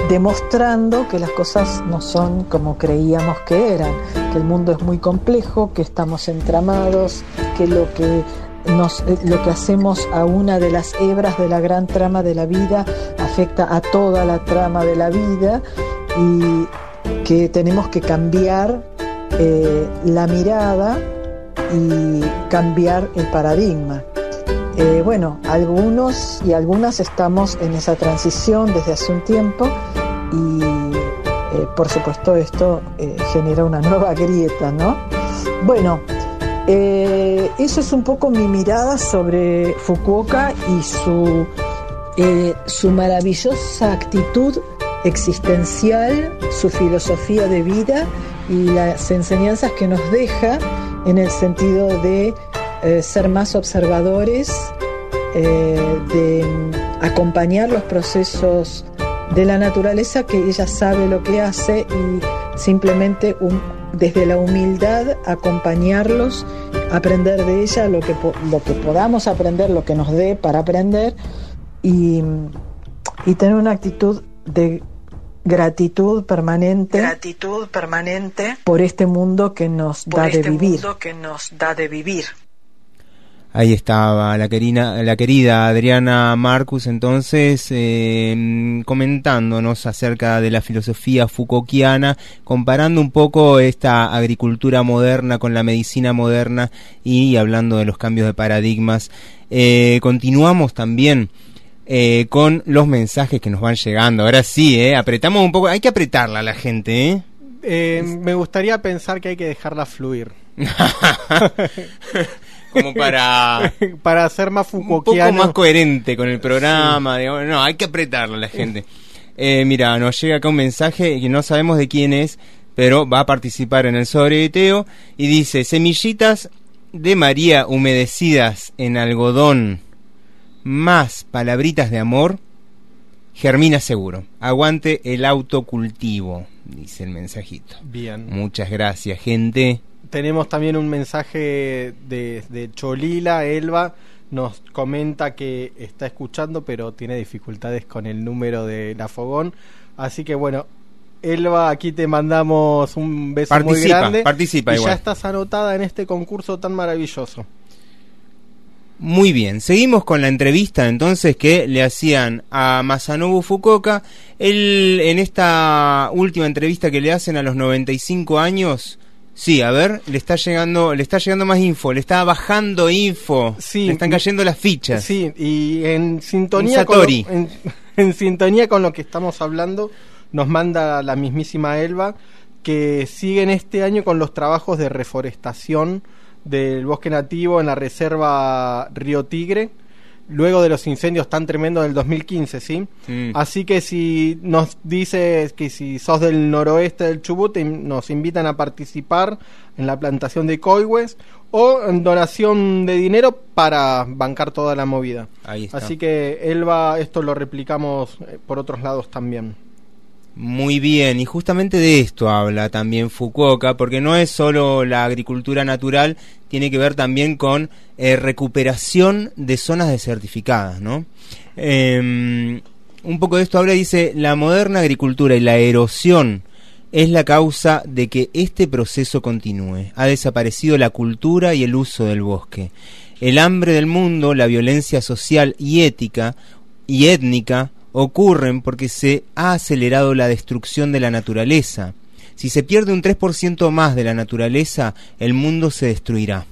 demostrando que las cosas no son como creíamos que eran, que el mundo es muy complejo, que estamos entramados, que lo que nos, eh, lo que hacemos a una de las hebras de la gran trama de la vida afecta a toda la trama de la vida y que tenemos que cambiar eh, la mirada y cambiar el paradigma. Eh, bueno, algunos y algunas estamos en esa transición desde hace un tiempo y eh, por supuesto esto genera una nueva grieta, ¿no? Bueno, eso es un poco mi mirada sobre Fukuoka y su, su maravillosa actitud existencial, su filosofía de vida y las enseñanzas que nos deja en el sentido de eh, ser más observadores, de acompañar los procesos de la naturaleza, que ella sabe lo que hace y simplemente un, desde la humildad acompañarlos, aprender de ella lo que, lo que podamos aprender, lo que nos dé para aprender y, y tener una actitud de gratitud permanente gratitud permanente por este mundo que nos da este de vivir mundo que nos da de vivir Ahí estaba la querida, la querida Adriana Marcus entonces eh, comentándonos acerca de la filosofía Foucaultiana, comparando un poco esta agricultura moderna con la medicina moderna y hablando de los cambios de paradigmas. Eh, continuamos también eh, con los mensajes que nos van llegando. Ahora sí, eh, apretamos un poco, hay que apretarla a la gente. ¿eh? Eh, me gustaría pensar que hay que dejarla fluir. como para para ser más un poco más coherente con el programa digamos, no hay que apretarlo a la gente eh, mira nos llega acá un mensaje que no sabemos de quién es pero va a participar en el sobreeteo y dice semillitas de María humedecidas en algodón más palabritas de amor germina seguro aguante el autocultivo dice el mensajito Bien. muchas gracias gente Tenemos también un mensaje de, de Cholila, Elba. Nos comenta que está escuchando, pero tiene dificultades con el número de la Fogón. Así que bueno, Elba, aquí te mandamos un beso muy Participa, grande. participa y igual. ya estás anotada en este concurso tan maravilloso. Muy bien, seguimos con la entrevista entonces que le hacían a Masanobu Fukuoka. Él, en esta última entrevista que le hacen a los 95 años, sí, a ver, le está llegando, le está llegando más info, le está bajando info, Sí, le están cayendo las fichas. Sí, y en sintonía, con lo, en, en sintonía con lo que estamos hablando, nos manda la mismísima Elba que siguen este año con los trabajos de reforestación del bosque nativo en la reserva Río Tigre, luego de los incendios tan tremendos del 2015, ¿sí? Mm. Así que si nos dices que si sos del noroeste del Chubut, nos invitan a participar en la plantación de coihues o en donación de dinero para bancar toda la movida. Ahí está. Así que Elba, esto lo replicamos eh, por otros lados también. Muy bien, y justamente de esto habla también Fukuoka, porque no es solo la agricultura natural, tiene que ver también con eh, recuperación de zonas desertificadas, ¿no? Eh, un poco de esto habla, dice, la moderna agricultura y la erosión es la causa de que este proceso continúe. Ha desaparecido la cultura y el uso del bosque. El hambre del mundo, la violencia social y ética y étnica ocurren porque se ha acelerado la destrucción de la naturaleza. Si se pierde un 3% más de la naturaleza, el mundo se destruirá.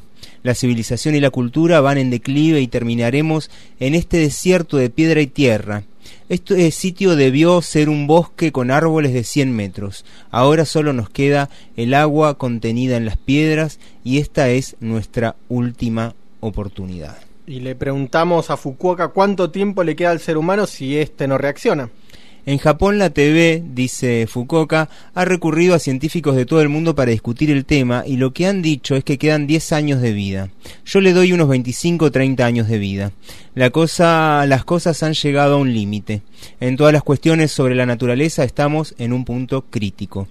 La civilización y la cultura van en declive y terminaremos en este desierto de piedra y tierra. Este sitio debió ser un bosque con árboles de 100 metros. Ahora solo nos queda el agua contenida en las piedras y esta es nuestra última oportunidad. Y le preguntamos a Fukuoka cuánto tiempo le queda al ser humano si este no reacciona. En Japón la TV, dice Fukuoka, ha recurrido a científicos de todo el mundo para discutir el tema y lo que han dicho es que quedan 10 años de vida. Yo le doy unos 25 o 30 años de vida. La cosa, las cosas han llegado a un límite. En todas las cuestiones sobre la naturaleza estamos en un punto crítico.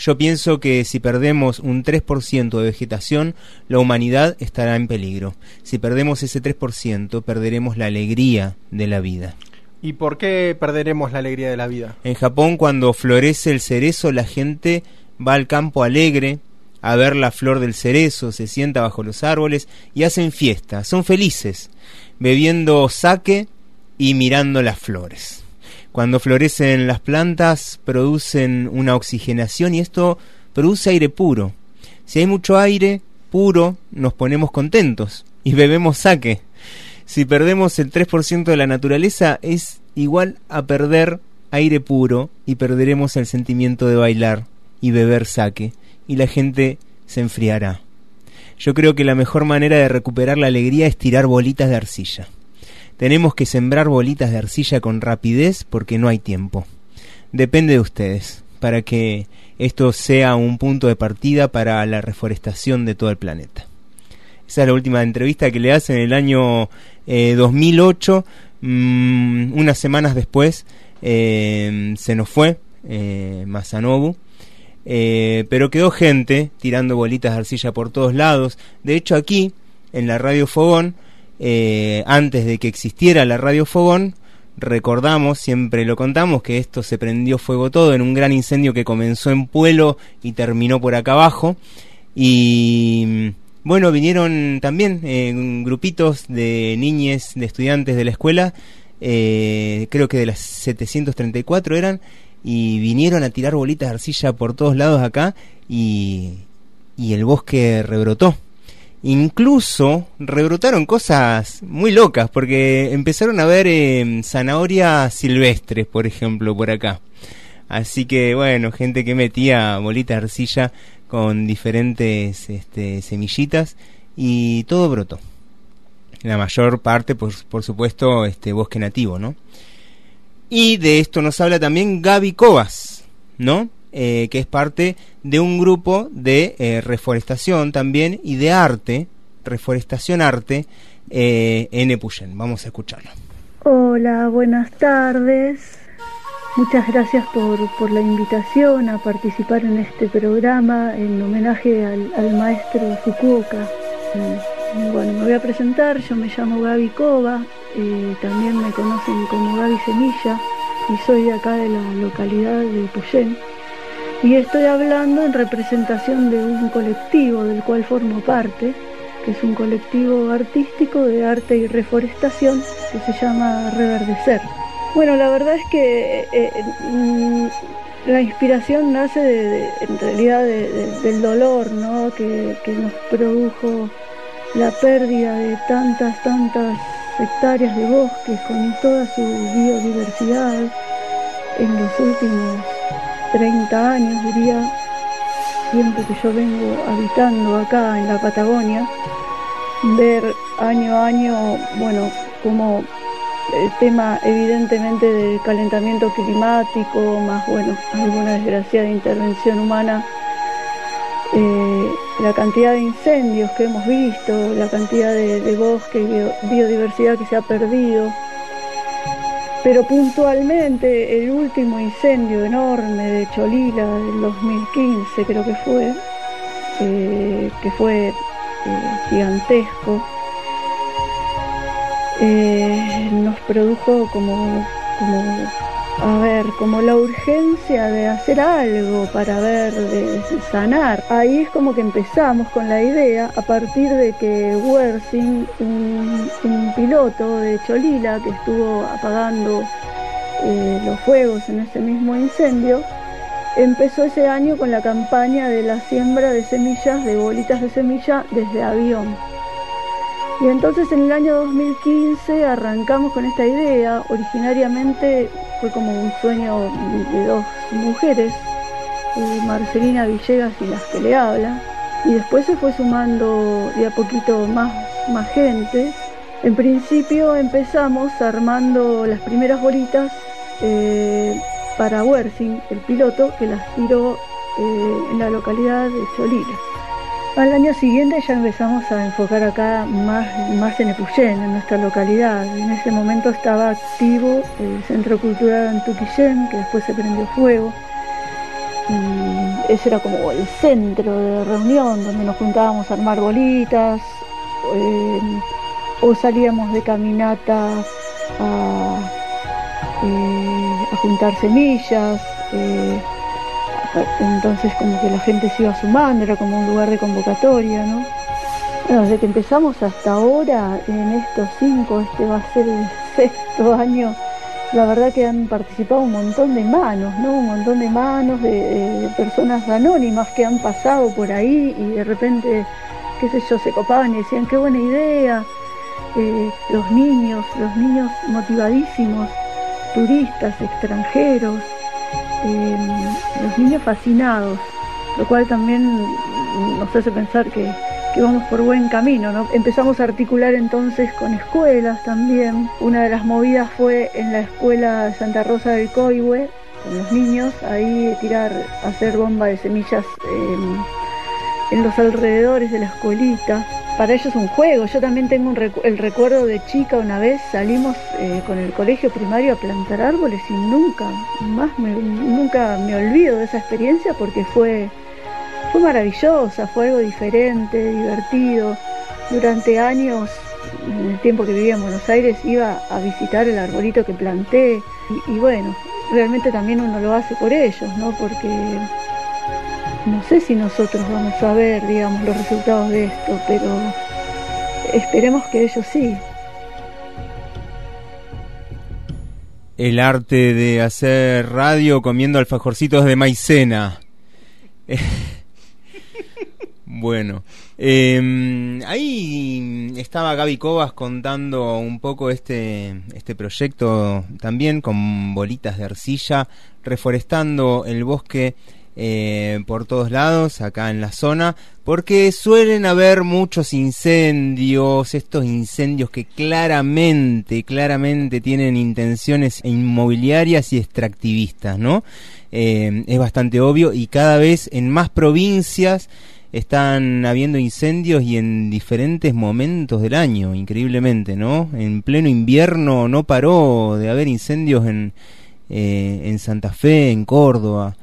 Yo pienso que si perdemos un 3% de vegetación, la humanidad estará en peligro. Si perdemos ese 3%, perderemos la alegría de la vida. ¿Y por qué perderemos la alegría de la vida? En Japón, cuando florece el cerezo, la gente va al campo alegre a ver la flor del cerezo, se sienta bajo los árboles y hacen fiesta. Son felices, bebiendo sake y mirando las flores. Cuando florecen las plantas, producen una oxigenación y esto produce aire puro. Si hay mucho aire puro, nos ponemos contentos y bebemos sake. Si perdemos el 3% de la naturaleza, es igual a perder aire puro y perderemos el sentimiento de bailar y beber sake y la gente se enfriará. yo creo que la mejor manera de recuperar la alegría es tirar bolitas de arcilla. Tenemos que sembrar bolitas de arcilla con rapidez porque no hay tiempo. Depende de ustedes, para que esto sea un punto de partida para la reforestación de todo el planeta. Esa es la última entrevista que le hacen en el año 2008. Eh, mm, unas semanas después eh, se nos fue eh, Masanobu. Eh, pero quedó gente tirando bolitas de arcilla por todos lados. De hecho, aquí, en la Radio Fogón, antes de que existiera la Radio Fogón, recordamos, siempre lo contamos, que esto se prendió fuego todo en un gran incendio que comenzó en Pueblo y terminó por acá abajo. Y bueno, vinieron también eh, grupitos de niñes, de estudiantes de la escuela, eh, creo que de las 734 eran, y vinieron a tirar bolitas de arcilla por todos lados acá y, y el bosque rebrotó. Incluso rebrotaron cosas muy locas, porque empezaron a ver eh, zanahorias silvestres, por ejemplo, por acá. Así que bueno, gente que metía bolitas de arcilla con diferentes este, semillitas y todo brotó. La mayor parte, por, por supuesto, este bosque nativo, ¿no? Y de esto nos habla también Gaby Cobas, ¿no? Eh, que es parte de un grupo de eh, reforestación también y de arte, reforestación arte, eh, en Epuyén. Vamos a escucharlo. Hola, buenas tardes. Muchas gracias por, la invitación a participar en este programa en homenaje al, maestro Fukuoka. Mm, bueno, me voy a presentar, yo me llamo Gaby Cova, eh, también me conocen como Gaby Semilla y soy de acá de la localidad de Puyén. Y estoy hablando en representación de un colectivo del cual formo parte, que es un colectivo artístico de arte y reforestación que se llama Reverdecer. Bueno, la verdad es que eh, mm, la inspiración nace de, en realidad del dolor ¿no? que, nos produjo la pérdida de tantas, tantas hectáreas de bosques con toda su biodiversidad en los últimos 30 años, diría, siempre que yo vengo habitando acá en la Patagonia, ver año a año, bueno, como el tema evidentemente del calentamiento climático, más bueno, alguna desgraciada intervención humana, eh, la cantidad de incendios que hemos visto, la cantidad de, bosque y biodiversidad que se ha perdido. Pero puntualmente el último incendio enorme de Cholila del 2015 creo que fue, eh, que fue eh, gigantesco, eh, nos produjo como, como, a ver, como la urgencia de hacer algo para ver, de sanar. Ahí es como que empezamos con la idea a partir de que Wersing, un, piloto de Cholila que estuvo apagando eh, los fuegos en ese mismo incendio, empezó ese año con la campaña de la siembra de semillas, de bolitas de semilla desde avión. Y entonces en el año 2015 arrancamos con esta idea. Originariamente fue como un sueño de dos mujeres, eh, Marcelina Villegas y las que le habla. Y después se fue sumando de a poquito más, más gente. En principio empezamos armando las primeras bolitas eh, para Wersing, el piloto, que las tiró eh, en la localidad de Cholila. Al año siguiente ya empezamos a enfocar acá más, más en Epuyén, en nuestra localidad. En ese momento estaba activo el Centro Cultural Antuquillén, que después se prendió fuego. Ese era como el centro de reunión, donde nos juntábamos a armar bolitas, eh, o salíamos de caminata a, eh, juntar semillas. Eh, entonces como que la gente se iba sumando, era como un lugar de convocatoria, ¿no? Bueno, desde que empezamos hasta ahora, en estos cinco, este va a ser el sexto año, la verdad que han participado un montón de manos, ¿no? Un montón de manos de, personas anónimas que han pasado por ahí y de repente, qué sé yo, se copaban y decían, qué buena idea. Eh, los niños, los niños motivadísimos, turistas, extranjeros, Em, los niños fascinados, lo cual también nos hace pensar que, que vamos por buen camino. ¿no? Empezamos a articular entonces con escuelas también. Una de las movidas fue en la escuela Santa Rosa del Coihue, con los niños, ahí tirar, hacer bomba de semillas en los alrededores de la escuelita. Para ellos es un juego. Yo también tengo el recuerdo de chica, una vez salimos eh, con el colegio primario a plantar árboles y nunca más me, nunca me olvido de esa experiencia porque fue, fue maravillosa, fue algo diferente, divertido. Durante años, en el tiempo que vivía en Buenos Aires, iba a visitar el arbolito que planté y, y bueno, realmente también uno lo hace por ellos, ¿no? Porque no sé si nosotros vamos a ver, digamos, los resultados de esto, pero esperemos que ellos sí. El arte de hacer radio comiendo alfajorcitos de maicena. bueno, eh, ahí estaba Gaby Cobas contando un poco este, este proyecto también con bolitas de arcilla, reforestando el bosque eh, por todos lados acá en la zona porque suelen haber muchos incendios estos incendios que claramente claramente tienen intenciones inmobiliarias y extractivistas no eh, es bastante obvio y cada vez en más provincias están habiendo incendios y en diferentes momentos del año, increíblemente, ¿no? En pleno invierno no paró de haber incendios en, eh, en Santa Fe, en Córdoba.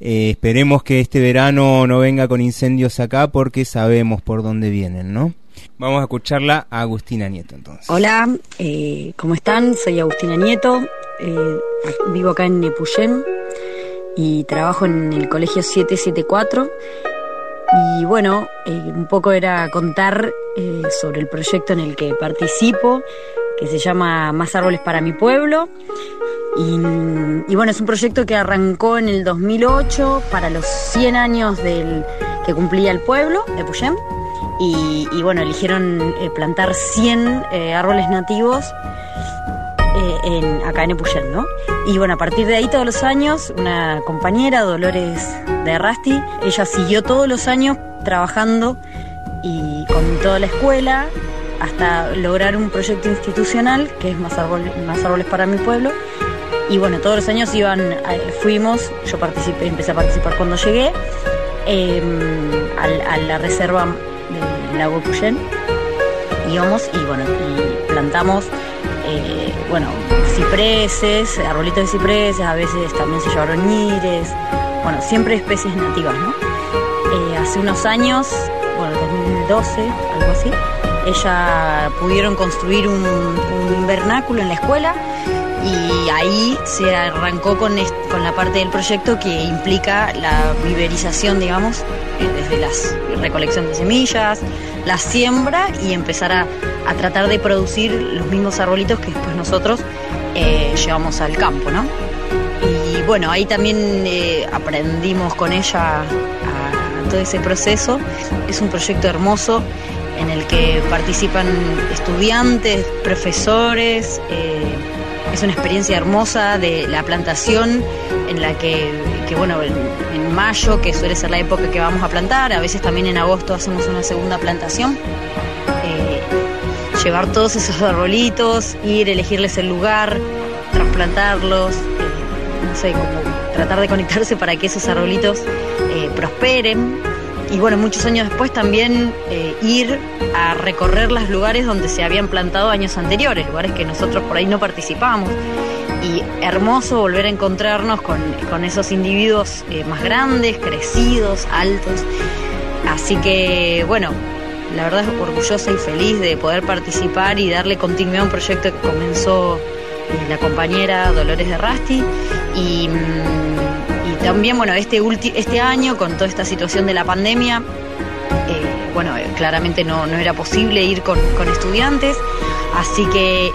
Eh, esperemos que este verano no venga con incendios acá porque sabemos por dónde vienen, ¿no? Vamos a escucharla a Agustina Nieto entonces. Hola, eh, ¿cómo están? Soy Agustina Nieto, eh, vivo acá en Nepuyén y trabajo en el colegio 774 y bueno, un poco era contar sobre el proyecto en el que participo, que se llama Más árboles para mi pueblo y, bueno, es un proyecto que arrancó en el 2008 para los 100 años del que cumplía el pueblo de Puyén. Y, bueno, eligieron eh, plantar 100 eh, árboles nativos eh, en, acá en Epuyén, ¿no? Y bueno, a partir de ahí todos los años, una compañera, Dolores de Rasti, ella siguió todos los años trabajando y con toda la escuela hasta lograr un proyecto institucional que es Más, más Árboles para mi pueblo y bueno, todos los años iban, eh, fuimos, yo participé, empecé a participar cuando llegué em, a, la reserva del lago Cuyén. Íbamos y bueno, plantamos, eh, bueno, cipreses, arbolitos de cipreses, a veces también se llevaron ñires, bueno, siempre especies nativas, ¿no? Eh, hace unos años, bueno, 2012, algo así, ella pudieron construir un, un vernáculo en la escuela y ahí se arrancó con, con la parte del proyecto que implica la viverización, digamos, eh, desde la recolección de semillas, la siembra y empezar a, tratar de producir los mismos arbolitos que después nosotros eh, llevamos al campo, ¿no? Y bueno, ahí también eh, aprendimos con ella a, todo ese proceso. Es un proyecto hermoso en el que participan estudiantes, profesores, es una experiencia hermosa de la plantación en la que, bueno, en, mayo, que suele ser la época que vamos a plantar, a veces también en agosto hacemos una segunda plantación. Eh, llevar todos esos arbolitos, ir, elegirles el lugar, trasplantarlos, eh, no sé, como tratar de conectarse para que esos arbolitos eh, prosperen y bueno, muchos años después también eh, ir a recorrer los lugares donde se habían plantado años anteriores, lugares que nosotros por ahí no participamos. Y hermoso volver a encontrarnos con, esos individuos eh, más grandes, crecidos, altos. Así que bueno, la verdad es orgullosa y feliz de poder participar y darle continuidad a un proyecto que comenzó eh, la compañera Dolores de Rasti. Y. Mm, también, bueno, este, este año, con toda esta situación de la pandemia, eh, bueno, eh, claramente no, era posible ir con, estudiantes, así que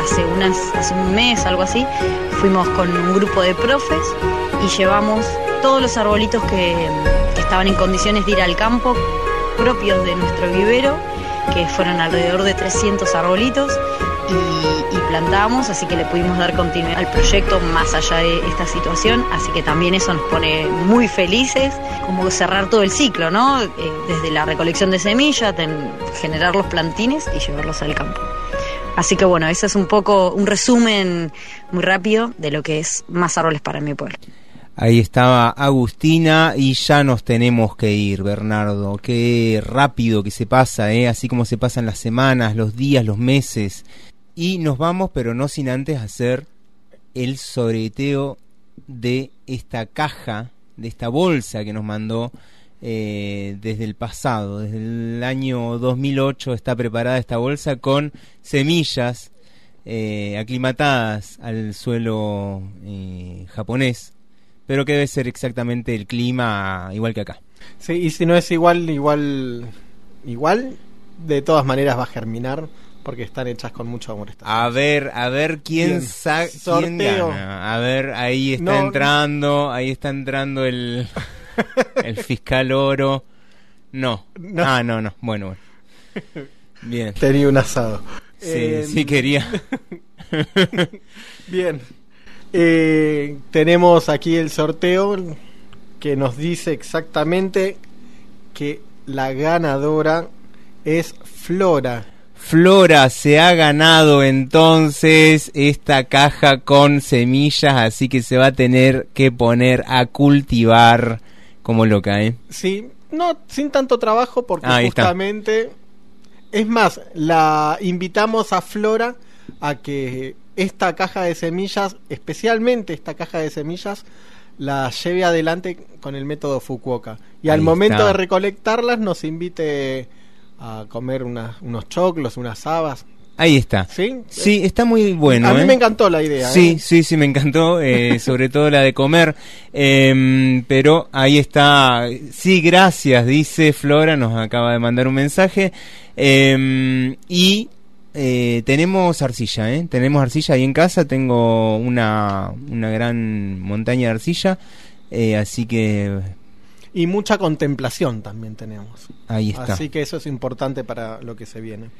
hace, unas, hace un mes, algo así, fuimos con un grupo de profes y llevamos todos los arbolitos que, que estaban en condiciones de ir al campo, propios de nuestro vivero, que fueron alrededor de 300 arbolitos y, plantamos, así que le pudimos dar continuidad al proyecto más allá de esta situación, así que también eso nos pone muy felices, como cerrar todo el ciclo, ¿no? Eh, desde la recolección de semillas, generar los plantines y llevarlos al campo. Así que bueno, ese es un poco un resumen muy rápido de lo que es más árboles para mi pueblo. Ahí estaba Agustina y ya nos tenemos que ir, Bernardo. Qué rápido que se pasa, ¿eh? así como se pasan las semanas, los días, los meses. Y nos vamos, pero no sin antes hacer el sobreteo de esta caja, de esta bolsa que nos mandó eh, desde el pasado. Desde el año 2008 está preparada esta bolsa con semillas eh, aclimatadas al suelo eh, japonés pero que debe ser exactamente el clima igual que acá. Sí, y si no es igual, igual, igual, de todas maneras va a germinar porque están hechas con mucho amor. estas A ver, a ver quién Bien. sa quién Sorteo. gana. A ver, ahí está No. entrando, ahí está entrando el el fiscal oro. No. No. Ah, no, no. Bueno, bueno. Bien. Tenía un asado. Sí, Eh, sí quería. Bien. Eh, tenemos aquí el sorteo que nos dice exactamente que la ganadora es Flora. Flora se ha ganado entonces esta caja con semillas, así que se va a tener que poner a cultivar como loca, ¿eh? Sí, no sin tanto trabajo porque Ahí está. justamente es más, la invitamos a Flora a que esta caja de semillas, especialmente esta caja de semillas, la lleve adelante con el método Fukuoka. Y al momento está. de recolectarlas nos invite a comer unos choclos, unas habas. Ahí está. ¿Sí? Sí, está muy bueno. a mí ¿eh? me encantó la idea. Sí, ¿eh? sí, sí, me encantó, eh, sobre todo la de comer. Em, pero ahí está. Sí, gracias, dice Flora, nos acaba de mandar un mensaje. Em, y eh, tenemos arcilla, ¿eh? Tenemos arcilla ahí en casa, tengo una, una gran montaña de arcilla. eh, así que Y mucha contemplación también tenemos. Ahí está. Así que eso es importante para lo que se viene.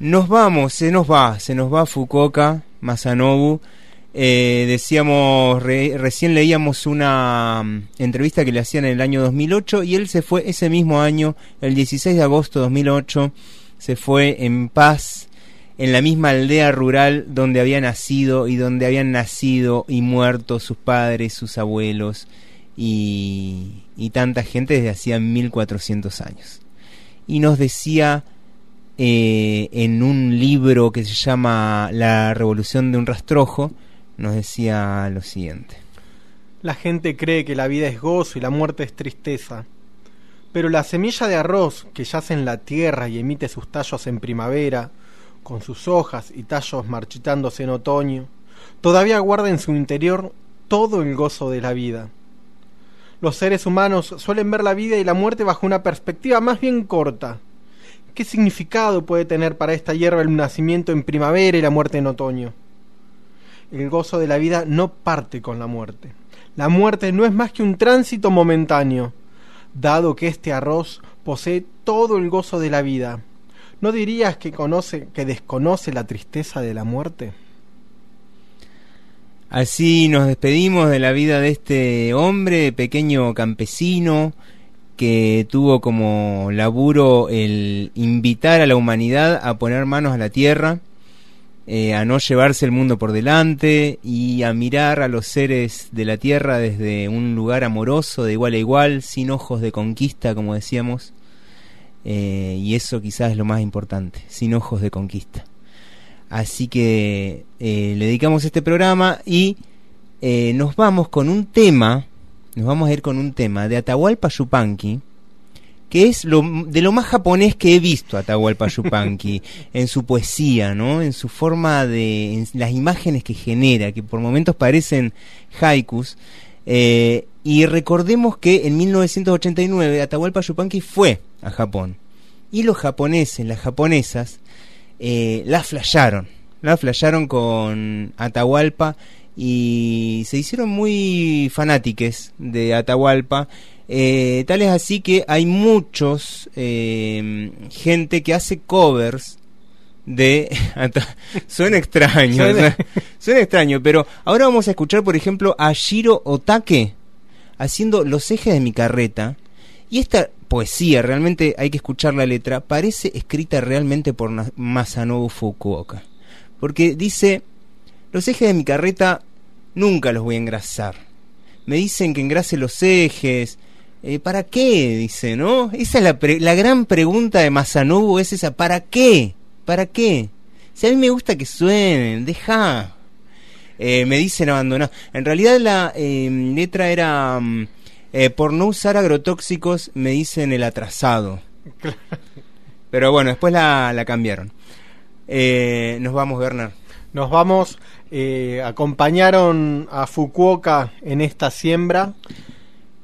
Nos vamos, se nos va, se nos va Fukuoka, Masanobu. Eh, decíamos, re- recién leíamos una mm, entrevista que le hacían en el año 2008 y él se fue ese mismo año, el 16 de agosto de 2008, se fue en paz en la misma aldea rural donde había nacido y donde habían nacido y muerto sus padres, sus abuelos y, tanta gente desde hacía 1400 años. Y nos decía eh, en un libro que se llama La revolución de un rastrojo, nos decía lo siguiente. La gente cree que la vida es gozo y la muerte es tristeza. Pero la semilla de arroz que yace en la tierra y emite sus tallos en primavera, con sus hojas y tallos marchitándose en otoño, todavía guarda en su interior todo el gozo de la vida. Los seres humanos suelen ver la vida y la muerte bajo una perspectiva más bien corta. ¿Qué significado puede tener para esta hierba el nacimiento en primavera y la muerte en otoño? El gozo de la vida no parte con la muerte. La muerte no es más que un tránsito momentáneo, dado que este arroz posee todo el gozo de la vida. ¿No dirías que conoce, que desconoce la tristeza de la muerte? Así nos despedimos de la vida de este hombre, pequeño campesino, que tuvo como laburo el invitar a la humanidad a poner manos a la tierra, eh, a no llevarse el mundo por delante y a mirar a los seres de la tierra desde un lugar amoroso, de igual a igual, sin ojos de conquista, como decíamos. Eh, y eso quizás es lo más importante, sin ojos de conquista. Así que eh, le dedicamos este programa y eh, nos vamos con un tema, nos vamos a ir con un tema de Atahualpa Yupanqui, que es lo, de lo más japonés que he visto Atahualpa Yupanqui en su poesía, ¿no? En su forma de, en las imágenes que genera, que por momentos parecen haikus. Eh, y recordemos que en 1989 Atahualpa Yupanqui fue a Japón. Y los japoneses, las japonesas, eh, la flasharon. La flasharon con Atahualpa y se hicieron muy fanátiques de Atahualpa. Eh, tal es así que hay muchos eh, gente que hace covers de... suena extraño, suena... suena extraño, pero ahora vamos a escuchar, por ejemplo, a Shiro Otake haciendo los ejes de mi carreta. Y esta poesía, realmente hay que escuchar la letra, parece escrita realmente por Masanobu Fukuoka. Porque dice, los ejes de mi carreta nunca los voy a engrasar. Me dicen que engrase los ejes. Eh, ¿Para qué? Dice, ¿no? Esa es la, la gran pregunta de Masanobu, es esa, ¿para qué? ¿Para qué? Si a mí me gusta que suenen, deja. Eh, me dicen abandonar. En realidad la eh, letra era... Mm, eh, por no usar agrotóxicos me dicen el atrasado. Pero bueno, después la, la cambiaron. Eh, nos vamos, Bernard. Nos vamos. Eh, acompañaron a Fukuoka en esta siembra.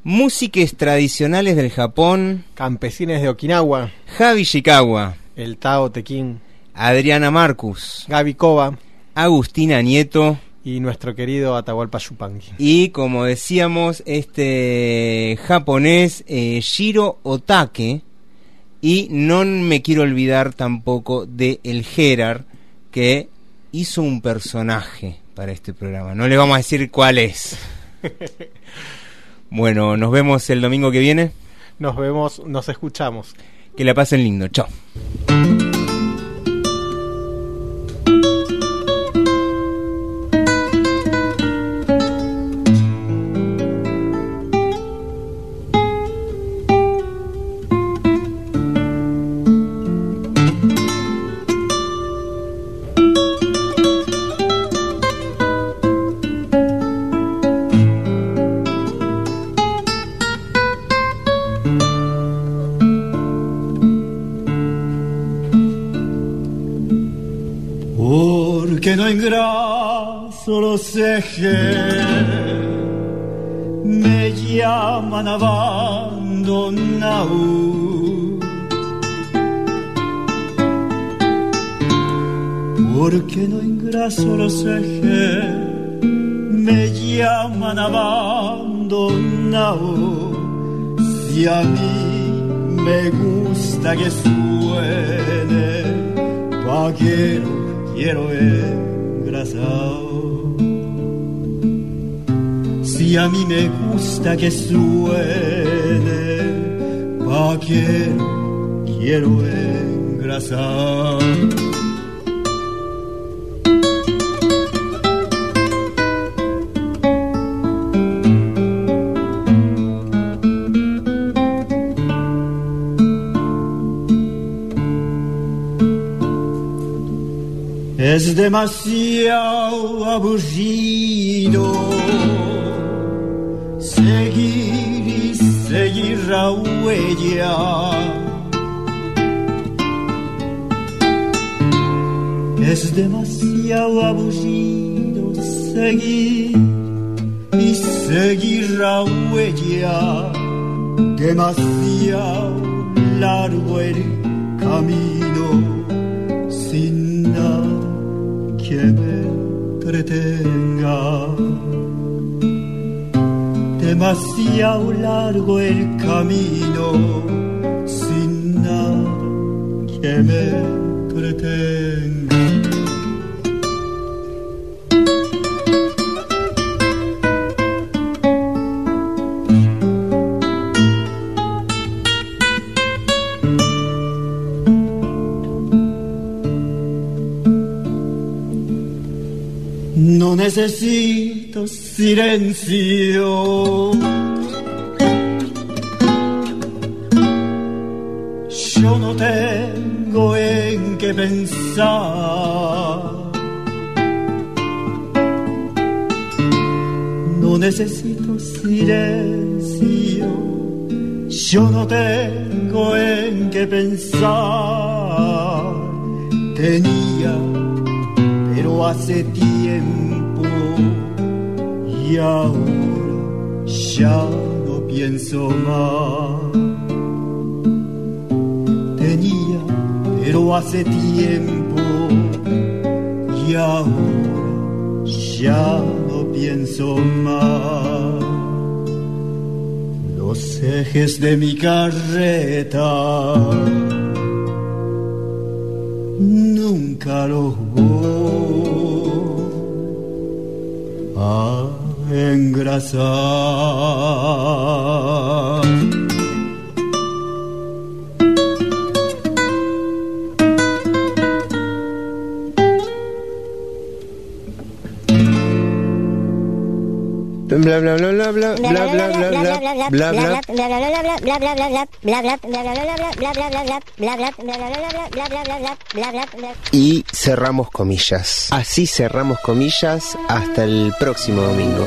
Músicas tradicionales del Japón. Campesines de Okinawa. Javi Ishikawa. El Tao Tequín. Adriana Marcus. Gaby Kova. Agustina Nieto y nuestro querido Atahualpa Yupanqui. Y como decíamos, este japonés eh, Shiro Otake y no me quiero olvidar tampoco de el Gerard que hizo un personaje para este programa. No le vamos a decir cuál es. bueno, nos vemos el domingo que viene. Nos vemos, nos escuchamos. Que la pasen lindo. Chao. Me llaman abandonado. Porque no engraso los ejes, me llaman abandonado. Si a mí me gusta que suene, pa' que quiero engrasado. Si a mí me gusta que suene, pa' que quiero engrasar. Es demasiado aburrido la huella. Es demasiado aburrido seguir y seguir la huella. Demasiado largo el camino sin nada que me entretenga demasiado largo el camino sin nada que me pretenga. No necesito silencio. Yo no tengo en qué pensar. No necesito silencio. Yo no tengo en qué pensar. Tenía, pero hace tiempo y ahora ya no pienso más. Tenía, pero hace tiempo y ahora ya no pienso más. Los ejes de mi carreta nunca los voy engrasar. Bla bla bla bla bla bla bla bla bla bla bla y cerramos comillas. Así cerramos comillas hasta el próximo domingo.